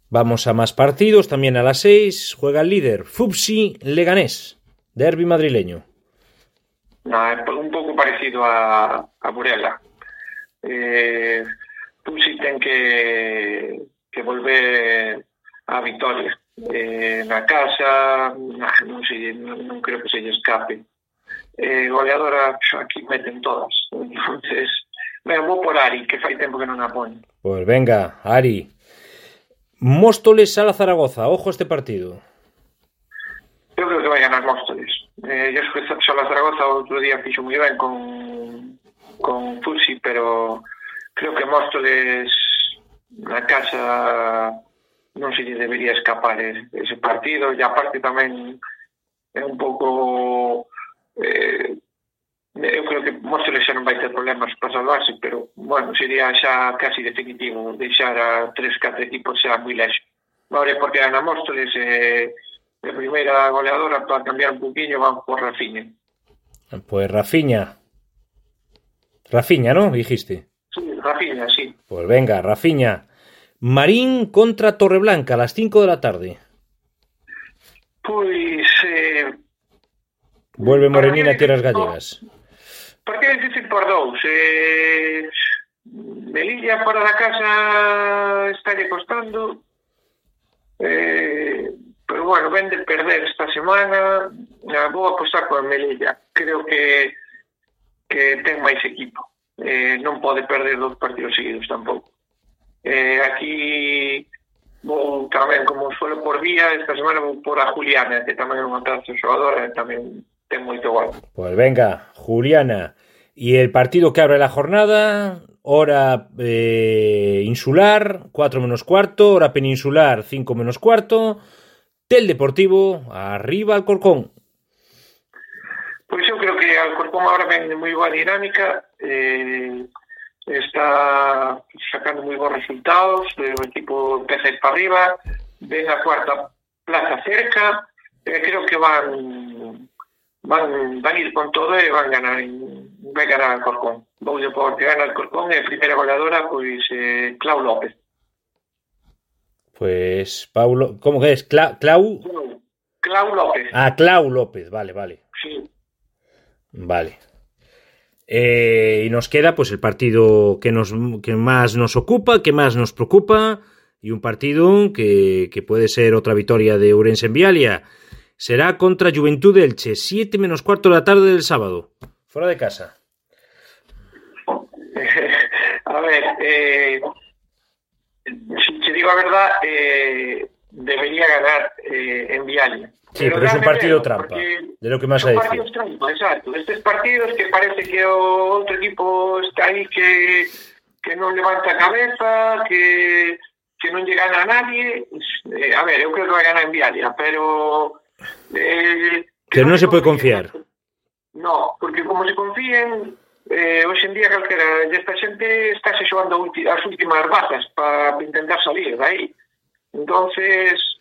Vamos a más partidos, también a las 6 juega el líder Fupsi Leganés, derby madrileño. No, un pouco parecido a, a Burela. Eh, Fupsi ten que, que volver a Vitoria. eh, na casa, non, sei, non, non creo que se lle escape. Eh, goleadora aquí meten todas. Entonces, me vou por Ari, que fai tempo que non a pon. Pois venga, Ari. Móstoles Sala Zaragoza, ojo este partido. Eu creo que vai ganar Móstoles. Eh, yo que Sala Zaragoza outro día fixo moi ben con con Fusi, pero creo que Móstoles na casa non se lle debería escapar ese, partido e aparte tamén é un pouco eh, eu creo que Móstoles xa non vai ter problemas para salvarse, pero, bueno, sería xa casi definitivo deixar a tres, catro equipos xa moi lexo. Ahora, porque Ana Móstoles é eh, de primeira goleadora para cambiar un poquinho, van por Rafinha. Pois pues Rafinha. Rafinha, non? Dijiste. Sí, Rafinha, sí. Pois pues venga, Rafinha. Marín contra Torreblanca a las 5 de la tarde. Pois... Eh... Vuelve Morenina a tierras gallegas. Partido difícil por dous. Eh... Melilla fora da casa está costando. Eh, pero bueno, ven de perder esta semana. Vou apostar por Melilla. Creo que que ten máis equipo. Eh, non pode perder dos partidos seguidos tampouco. Eh, aquí vou tamén, como suelo por vía, esta semana vou por a Juliana, que tamén é unha pedazo xogadora, tamén ten moito gol. Pues venga, Juliana. Y el partido que abre la jornada, hora eh, insular, 4 menos cuarto, hora peninsular, 5 menos cuarto. Tel Deportivo, arriba al Corcón. Pois eu creo que Alcorcón agora ven moi boa dinámica, eh, está sacando moi bons resultados, o equipo empeza para arriba, ven a cuarta plaza cerca, eh, creo que van van, van ir con todo e van ganar vai ganar Alcorcón. Vou de por que gana Alcorcón e a primeira goleadora pois eh, Clau López. Pues Paulo, ¿cómo que es? Cla, Clau Clau López. Ah, Clau López, vale, vale. Sí. Vale. Eh, y nos queda pues el partido que, nos, que más nos ocupa, que más nos preocupa, y un partido que, que puede ser otra victoria de Urense en Vialia. Será contra Juventud de Elche, 7 menos cuarto de la tarde del sábado. Fuera de casa. [LAUGHS] A ver, eh, si te digo a verdad, eh, debería ganar eh, en Vialia. Sí, pero, pero é un partido trampa, de lo que máis a decir. Partidos trampa, exacto. Estes partidos que parece que o outro equipo está aí que, que non levanta a cabeza, que, que non lle gana a nadie. Eh, a ver, eu creo que vai ganar en Vialia, pero... Eh, que pero non se pode confiar. No, porque como se confíen, eh, hoxe en día calquera esta xente estáse xogando as últimas bazas para intentar salir de aí. Entonces,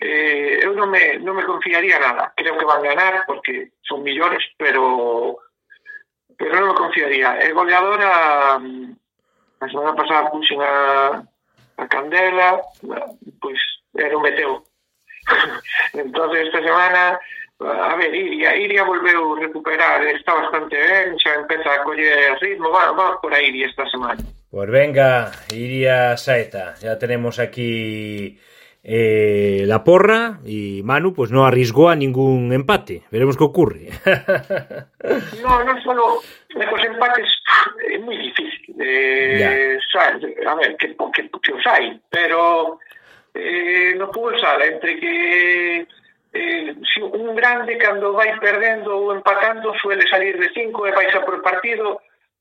eh, eu non me, non me confiaría nada. Creo que van ganar porque son millores, pero pero non me confiaría. E goleadora a semana pasada puxen a, a Candela, pois era un meteo. [LAUGHS] entonces esta semana a ver, Iria, Iria volveu recuperar, está bastante ben, xa empeza a coller ritmo, va, vamos por a Iria esta semana. Pois pues venga, Iria Saeta, ya tenemos aquí eh, la porra y Manu pues no arriesgó a ningún empate. Veremos qué ocurre. [LAUGHS] no, no solo los empates es muy difícil. Eh, a ver, que, que, que os hay, pero eh, no fútbol sala entre que eh, si un grande cando vai perdendo ou empatando suele salir de cinco e vais a por partido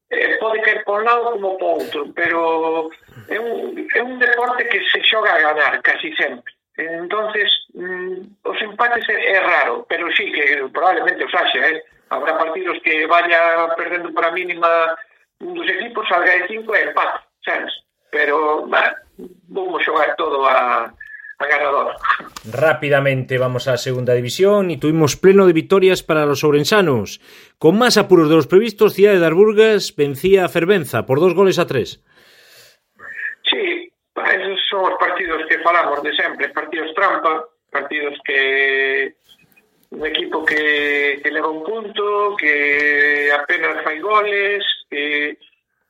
eh, pode caer por un lado como por outro, pero é un, é un deporte que se xoga a ganar casi sempre. Entonces, mm, os empates é, é raro, pero sí que probablemente os haxa, eh? Habrá partidos que vaya perdendo para mínima un dos equipos, salga de cinco e empate, sabes? Pero, bah, vamos xogar todo a, ganador. Rápidamente vamos a segunda división y tuvimos pleno de victorias para los sobrensanos. Con más apuros de los previstos, Ciudad de Darburgas vencía a Fervenza por dos goles a tres. Sí, esos son os partidos que falamos de sempre, partidos trampa, partidos que un equipo que, que leva un punto, que apenas fai goles, que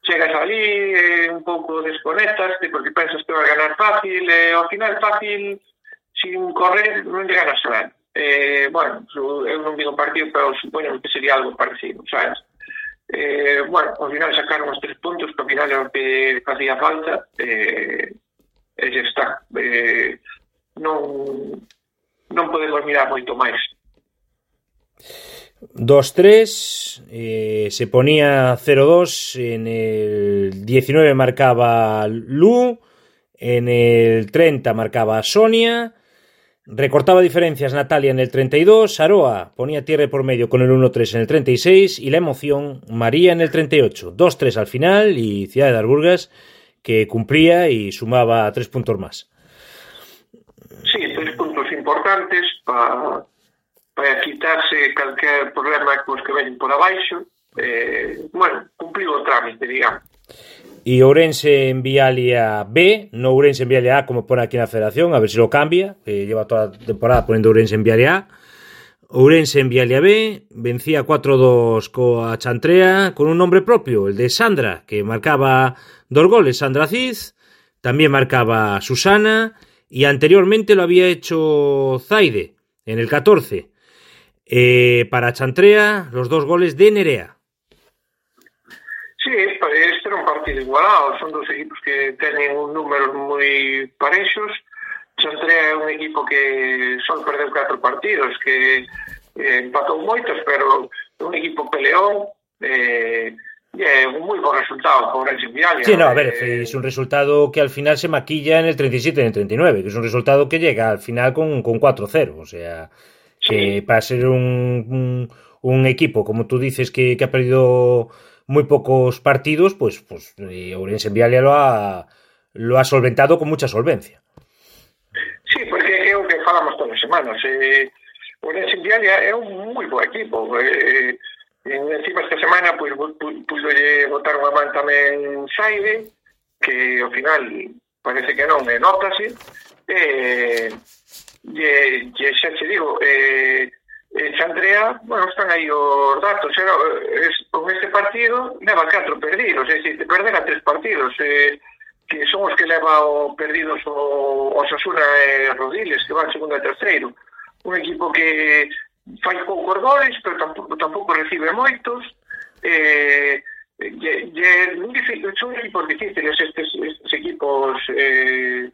chegas ali, eh, un pouco desconectas porque pensas que vai ganar fácil, e eh, ao final fácil, sin correr, non lle ganas nada. Eh, bueno, eu non digo partido, pero supoño que sería algo parecido, sabes? Eh, bueno, ao final sacaron os tres puntos, que ao final é o que facía falta, eh, e xa está. Eh, non, non podemos mirar moito máis. 2-3, eh, se ponía 0-2, en el 19 marcaba Lu, en el 30 marcaba Sonia, recortaba diferencias Natalia en el 32, Aroa ponía tierra por medio con el 1-3 en el 36 y la emoción María en el 38, 2-3 al final y Ciudad de Darburgas que cumplía y sumaba tres puntos más. Sí, tres puntos importantes para vai a quitarse calquer problema cos que ven por abaixo eh, bueno, cumpliu o trámite, digamos E Ourense en Vialia B, no Ourense en Vialia A como pone aquí na Federación, a ver se lo cambia, que lleva toda a temporada poniendo Ourense en Vialia A. Ourense en Vialia B, vencía 4-2 coa Chantrea con un nombre propio, el de Sandra, que marcaba dos goles, Sandra Cid, también marcaba Susana, y anteriormente lo había hecho Zaide, en el 14. Eh, para Chantrea, los dos goles de Nerea. Sí, este era un partido igualado, son dos equipos que teñen un número moi parexos. Chantrea é un equipo que só perdeu catro partidos, que eh, empatou moitos, pero un equipo peleón, eh, É un moi bo resultado por el Vialia. Sí, no, a ver, eh, es un resultado que al final se maquilla en el 37 y en el 39, que es un resultado que llega al final con, con 4-0, o sea, que para ser un, un, equipo, como tú dices, que, que ha perdido muy pocos partidos, pues, pues eh, Ourense Vialia lo ha, lo ha solventado con mucha solvencia. Sí, porque é o que falamos todas as semanas. Eh, Ourense Vialia é un moi bo equipo. Eh, encima esta semana pues, pudo botar unha man tamén Saide, que ao final parece que non, e notase. Eh, e, e xa te digo, eh, eh, Xandrea, bueno, están aí os datos, era, eh, es, con este partido leva catro perdidos, é dicir, perdera tres partidos, eh, que son os que leva o perdidos o, o Sasuna eh, e Rodiles, que van segundo e terceiro. Un equipo que fai poucos goles, pero tampouco, tampouco recibe moitos, eh, e, e, son equipos difíciles estes, estes equipos eh,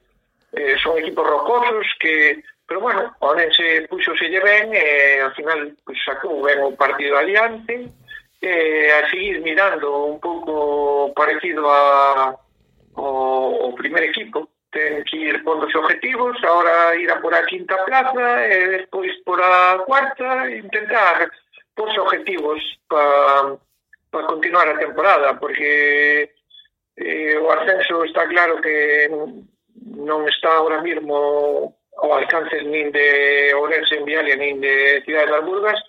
eh, son equipos rocosos que Pero bueno, Onense puxoselle ben e eh, ao final pues, sacou ben o partido adiante e eh, a seguir mirando un pouco parecido a o, o primer equipo. Ten que ir con os objetivos, ahora ir a por a quinta plaza eh, e despois por a cuarta intentar pos objetivos para pa continuar a temporada, porque eh, o ascenso está claro que non está ahora mismo ao alcance nin de Ourense en Vialia nin de Cidade das Burgas,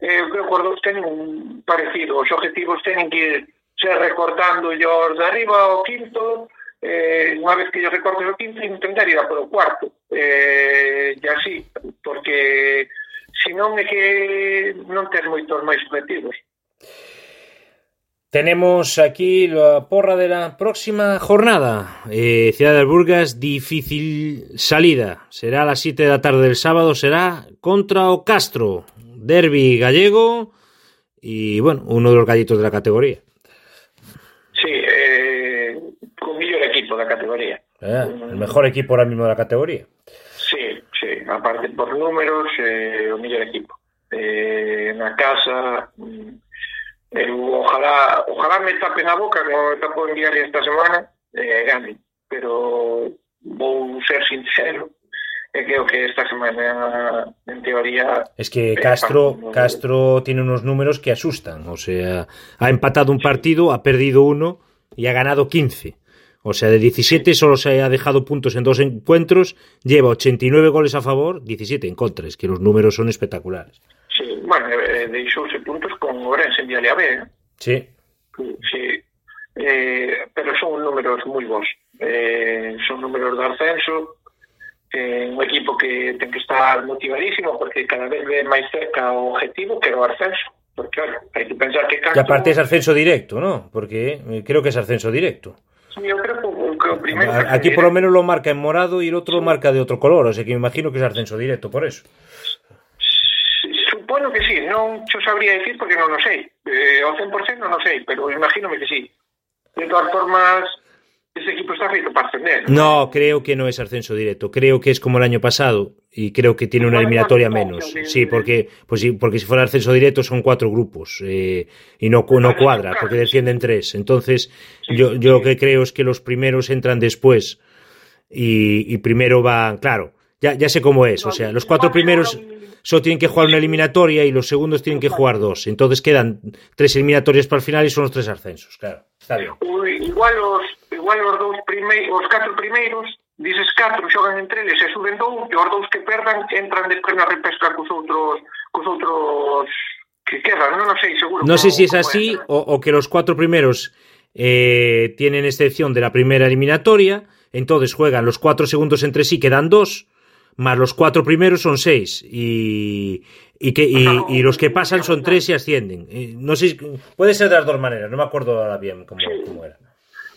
eh, eu creo que os dous teñen un parecido. Os objetivos teñen que ser recortando os de arriba ao quinto, eh, unha vez que yo recortes o quinto, intentar ir a polo cuarto. Eh, e así, porque senón é que non tens moitos máis objetivos. Tenemos aquí la porra de la próxima jornada. Eh, Ciudad de Burgas, difícil salida. Será a las 7 de la tarde del sábado, será contra o Castro. Derby gallego y, bueno, uno de los gallitos de la categoría. Sí, eh, con mejor equipo de la categoría. Eh, el mejor equipo ahora mismo de la categoría. Sí, sí, aparte por números, eh, o mellor equipo. Eh, na casa, Eu, ojalá, ojalá me tapen a boca como me tapo en diario esta semana eh, gane, pero vou ser sincero e creo que esta semana en teoría es que Castro eh, Castro tiene unos números que asustan. O sea ha empatado un partido ha perdido uno y ha ganado 15 o sea de 17 sí. solo se ha dejado puntos en dos encuentros lleva 89 goles a favor 17 en contra. Es que los números son espectaculares Sí, bueno, eh, deixouse puntos con Orense en Viale B. Eh? Sí. Sí, eh, pero son números moi bons. Eh, son números de ascenso, eh, un equipo que ten que estar motivadísimo porque cada vez ve máis cerca o objetivo que o ascenso. Porque, claro, hai que pensar que. Que aparte es ascenso directo, ¿no? Porque eh, creo que es ascenso directo. Sí, yo creo que, que o primero... Aquí por lo menos lo marca en morado y el otro sí. lo marca de otro color, o sea que me imagino que es ascenso directo, por eso. Supono que sí, non xo sabría decir porque non o sei. Eh, ao 100% non o sei, pero imagínome que sí. De todas formas, ese equipo está feito para ascender. No, creo que no es ascenso directo. Creo que es como el año pasado y creo que tiene una eliminatoria menos. Sí, porque pues sí, porque si fuera ascenso directo son cuatro grupos eh, y no, no cuadra porque descienden tres. Entonces, yo, yo lo que creo es que los primeros entran después y, y primero van, claro, ya, ya sé cómo es. O sea, los cuatro primeros solo tienen que jugar una eliminatoria y los segundos tienen que jugar dos. Entonces quedan tres eliminatorias para el final y son los tres ascensos, claro. Está bien. Igual os, igual os dous primeiros, os catro primeiros, dices catro xogan entre eles e suben dous, e os dous que perdan entran despois na repesca cos outros, cos outros que quedan, non, non sei, seguro. No sé si es así o, o que los cuatro primeros eh, tienen excepción de la primera eliminatoria, entonces juegan los cuatro segundos entre sí, quedan dos, más los cuatro primeros son seis y, y, que, y, y los que pasan son tres y ascienden. No sé, puede ser de las dos maneras, no me acuerdo ahora bien cómo, cómo era.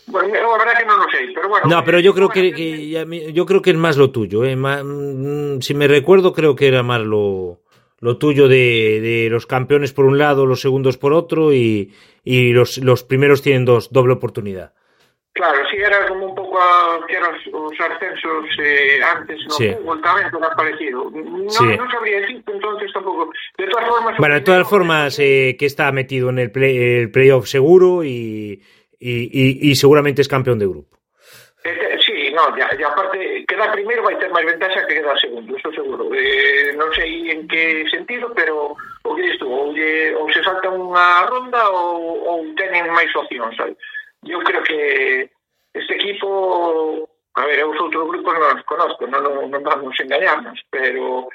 Bueno, la verdad que no lo sé, pero bueno. No, pero yo creo que, que yo creo que es más lo tuyo. Eh. Más, mm, si me recuerdo, creo que era más lo, lo tuyo de, de, los campeones por un lado, los segundos por otro y, y los, los primeros tienen dos, doble oportunidad. Claro, si era como un pouco a, que eran os ascensos eh, antes no sí. fútbol tamén todo parecido. No, sí. non sabría decir, entonces tampouco. De todas formas... Bueno, de todas formas, eh, eh, que está metido en el, play, el playoff seguro y, y, y, y seguramente es campeón de grupo. Eh, sí, no, ya, ya aparte, queda primeiro vai ter máis ventaxa que queda segundo, eso seguro. Eh, non sei en que sentido, pero o que isto, ou, lle, ou se salta unha ronda ou, ou tenen máis opcións, sabes? eu creo que este equipo, a ver, os outros grupos non os conozco, non, non, non vamos engañarnos, pero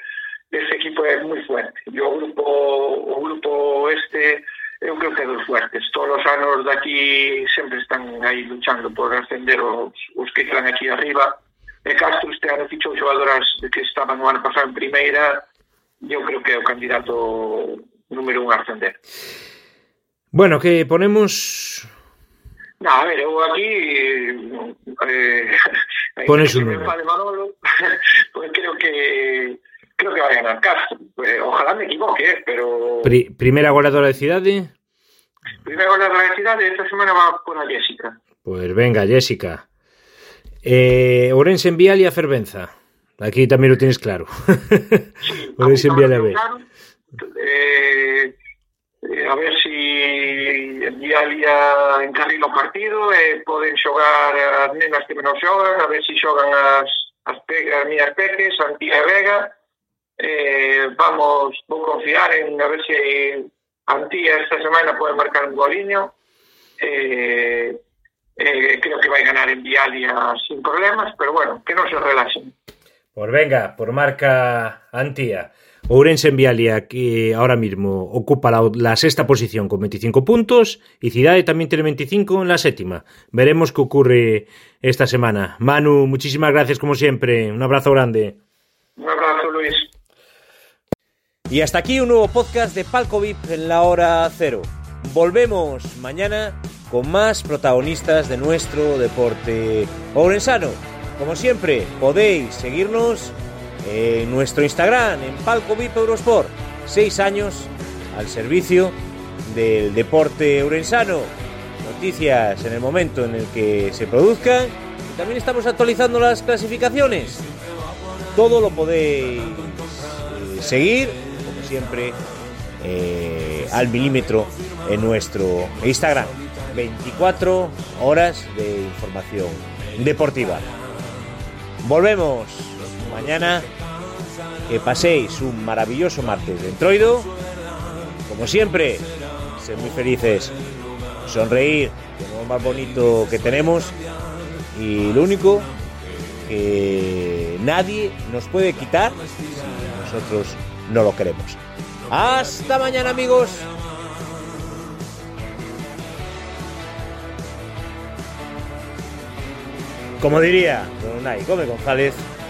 este equipo é moi fuerte. E o grupo, o grupo este, eu creo que é dos fuertes. Todos os anos daqui sempre están aí luchando por ascender os, os que están aquí arriba. E Castro este ano fichou xogadoras que estaban no ano pasado en primeira, eu creo que é o candidato número un a ascender. Bueno, que ponemos No, a ver, eu aquí eh, [LAUGHS] Pones un número. Manolo, [LAUGHS] pues creo que creo que va a ganar Castro. Eh, ojalá me equivoque, eh, pero Pri primeira goleadora de cidade? Primeira goleadora de cidade esta semana va con a Jessica. Pues venga, Jessica. Eh, Ourense en Vial e a Fervenza. Aquí también lo tienes claro. [LAUGHS] Sí, Ourense en Vialia B. Claro, eh, eh, a ver si día a día encarrila o partido e eh, poden xogar as nenas que menos xogan, a ver si xogan as, as, pe, as minhas peques, Antía e Vega, eh, vamos, vou confiar en a ver se Antía esta semana pode marcar un goliño, eh, eh, creo que vai ganar en Vialia sin problemas, pero bueno, que non se relaxen. Por venga, por marca Antía. Ourense en Vialia, que ahora mismo ocupa la, la, sexta posición con 25 puntos, y Cidade también tiene 25 en la séptima. Veremos qué ocurre esta semana. Manu, muchísimas gracias como siempre. Un abrazo grande. Un abrazo, Luis. Y hasta aquí un nuevo podcast de Palco VIP en la hora cero. Volvemos mañana con más protagonistas de nuestro deporte ourensano. Como siempre, podéis seguirnos en nuestro Instagram, en Palco VIP Eurosport. Seis años al servicio del deporte eurensano. Noticias en el momento en el que se produzcan. También estamos actualizando las clasificaciones. Todo lo podéis eh, seguir, como siempre, eh, al milímetro en nuestro Instagram. 24 horas de información deportiva. Volvemos mañana. Que paséis un maravilloso martes de entroido. Como siempre, ser muy felices, sonreír, que lo más bonito que tenemos. Y lo único que nadie nos puede quitar si nosotros no lo queremos. Hasta mañana amigos. Como diría Don Unai Gómez González,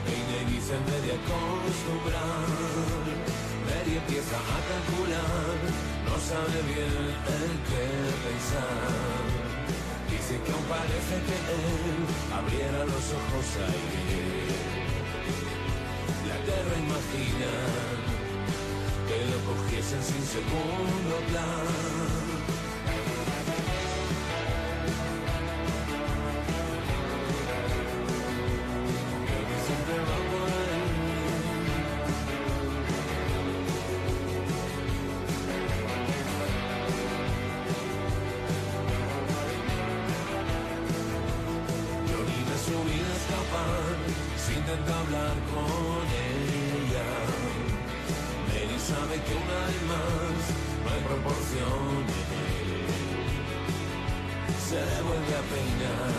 media acostumbrar. Mary empieza a calcular, no sabe bien el qué pensar. Dice que aún parece que él abriera los ojos ayer. La guerra imagina que lo cogiesen sin segundo plan. Se vuelve a peinar,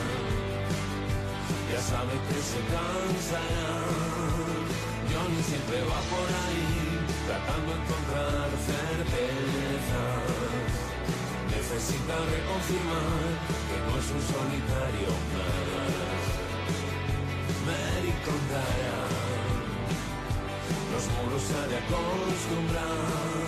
ya sabe que se cansará. Johnny siempre va por ahí, tratando de encontrar certezas. Necesita reconfirmar que no es un solitario más. Mary contará, los muros se ha de acostumbrar.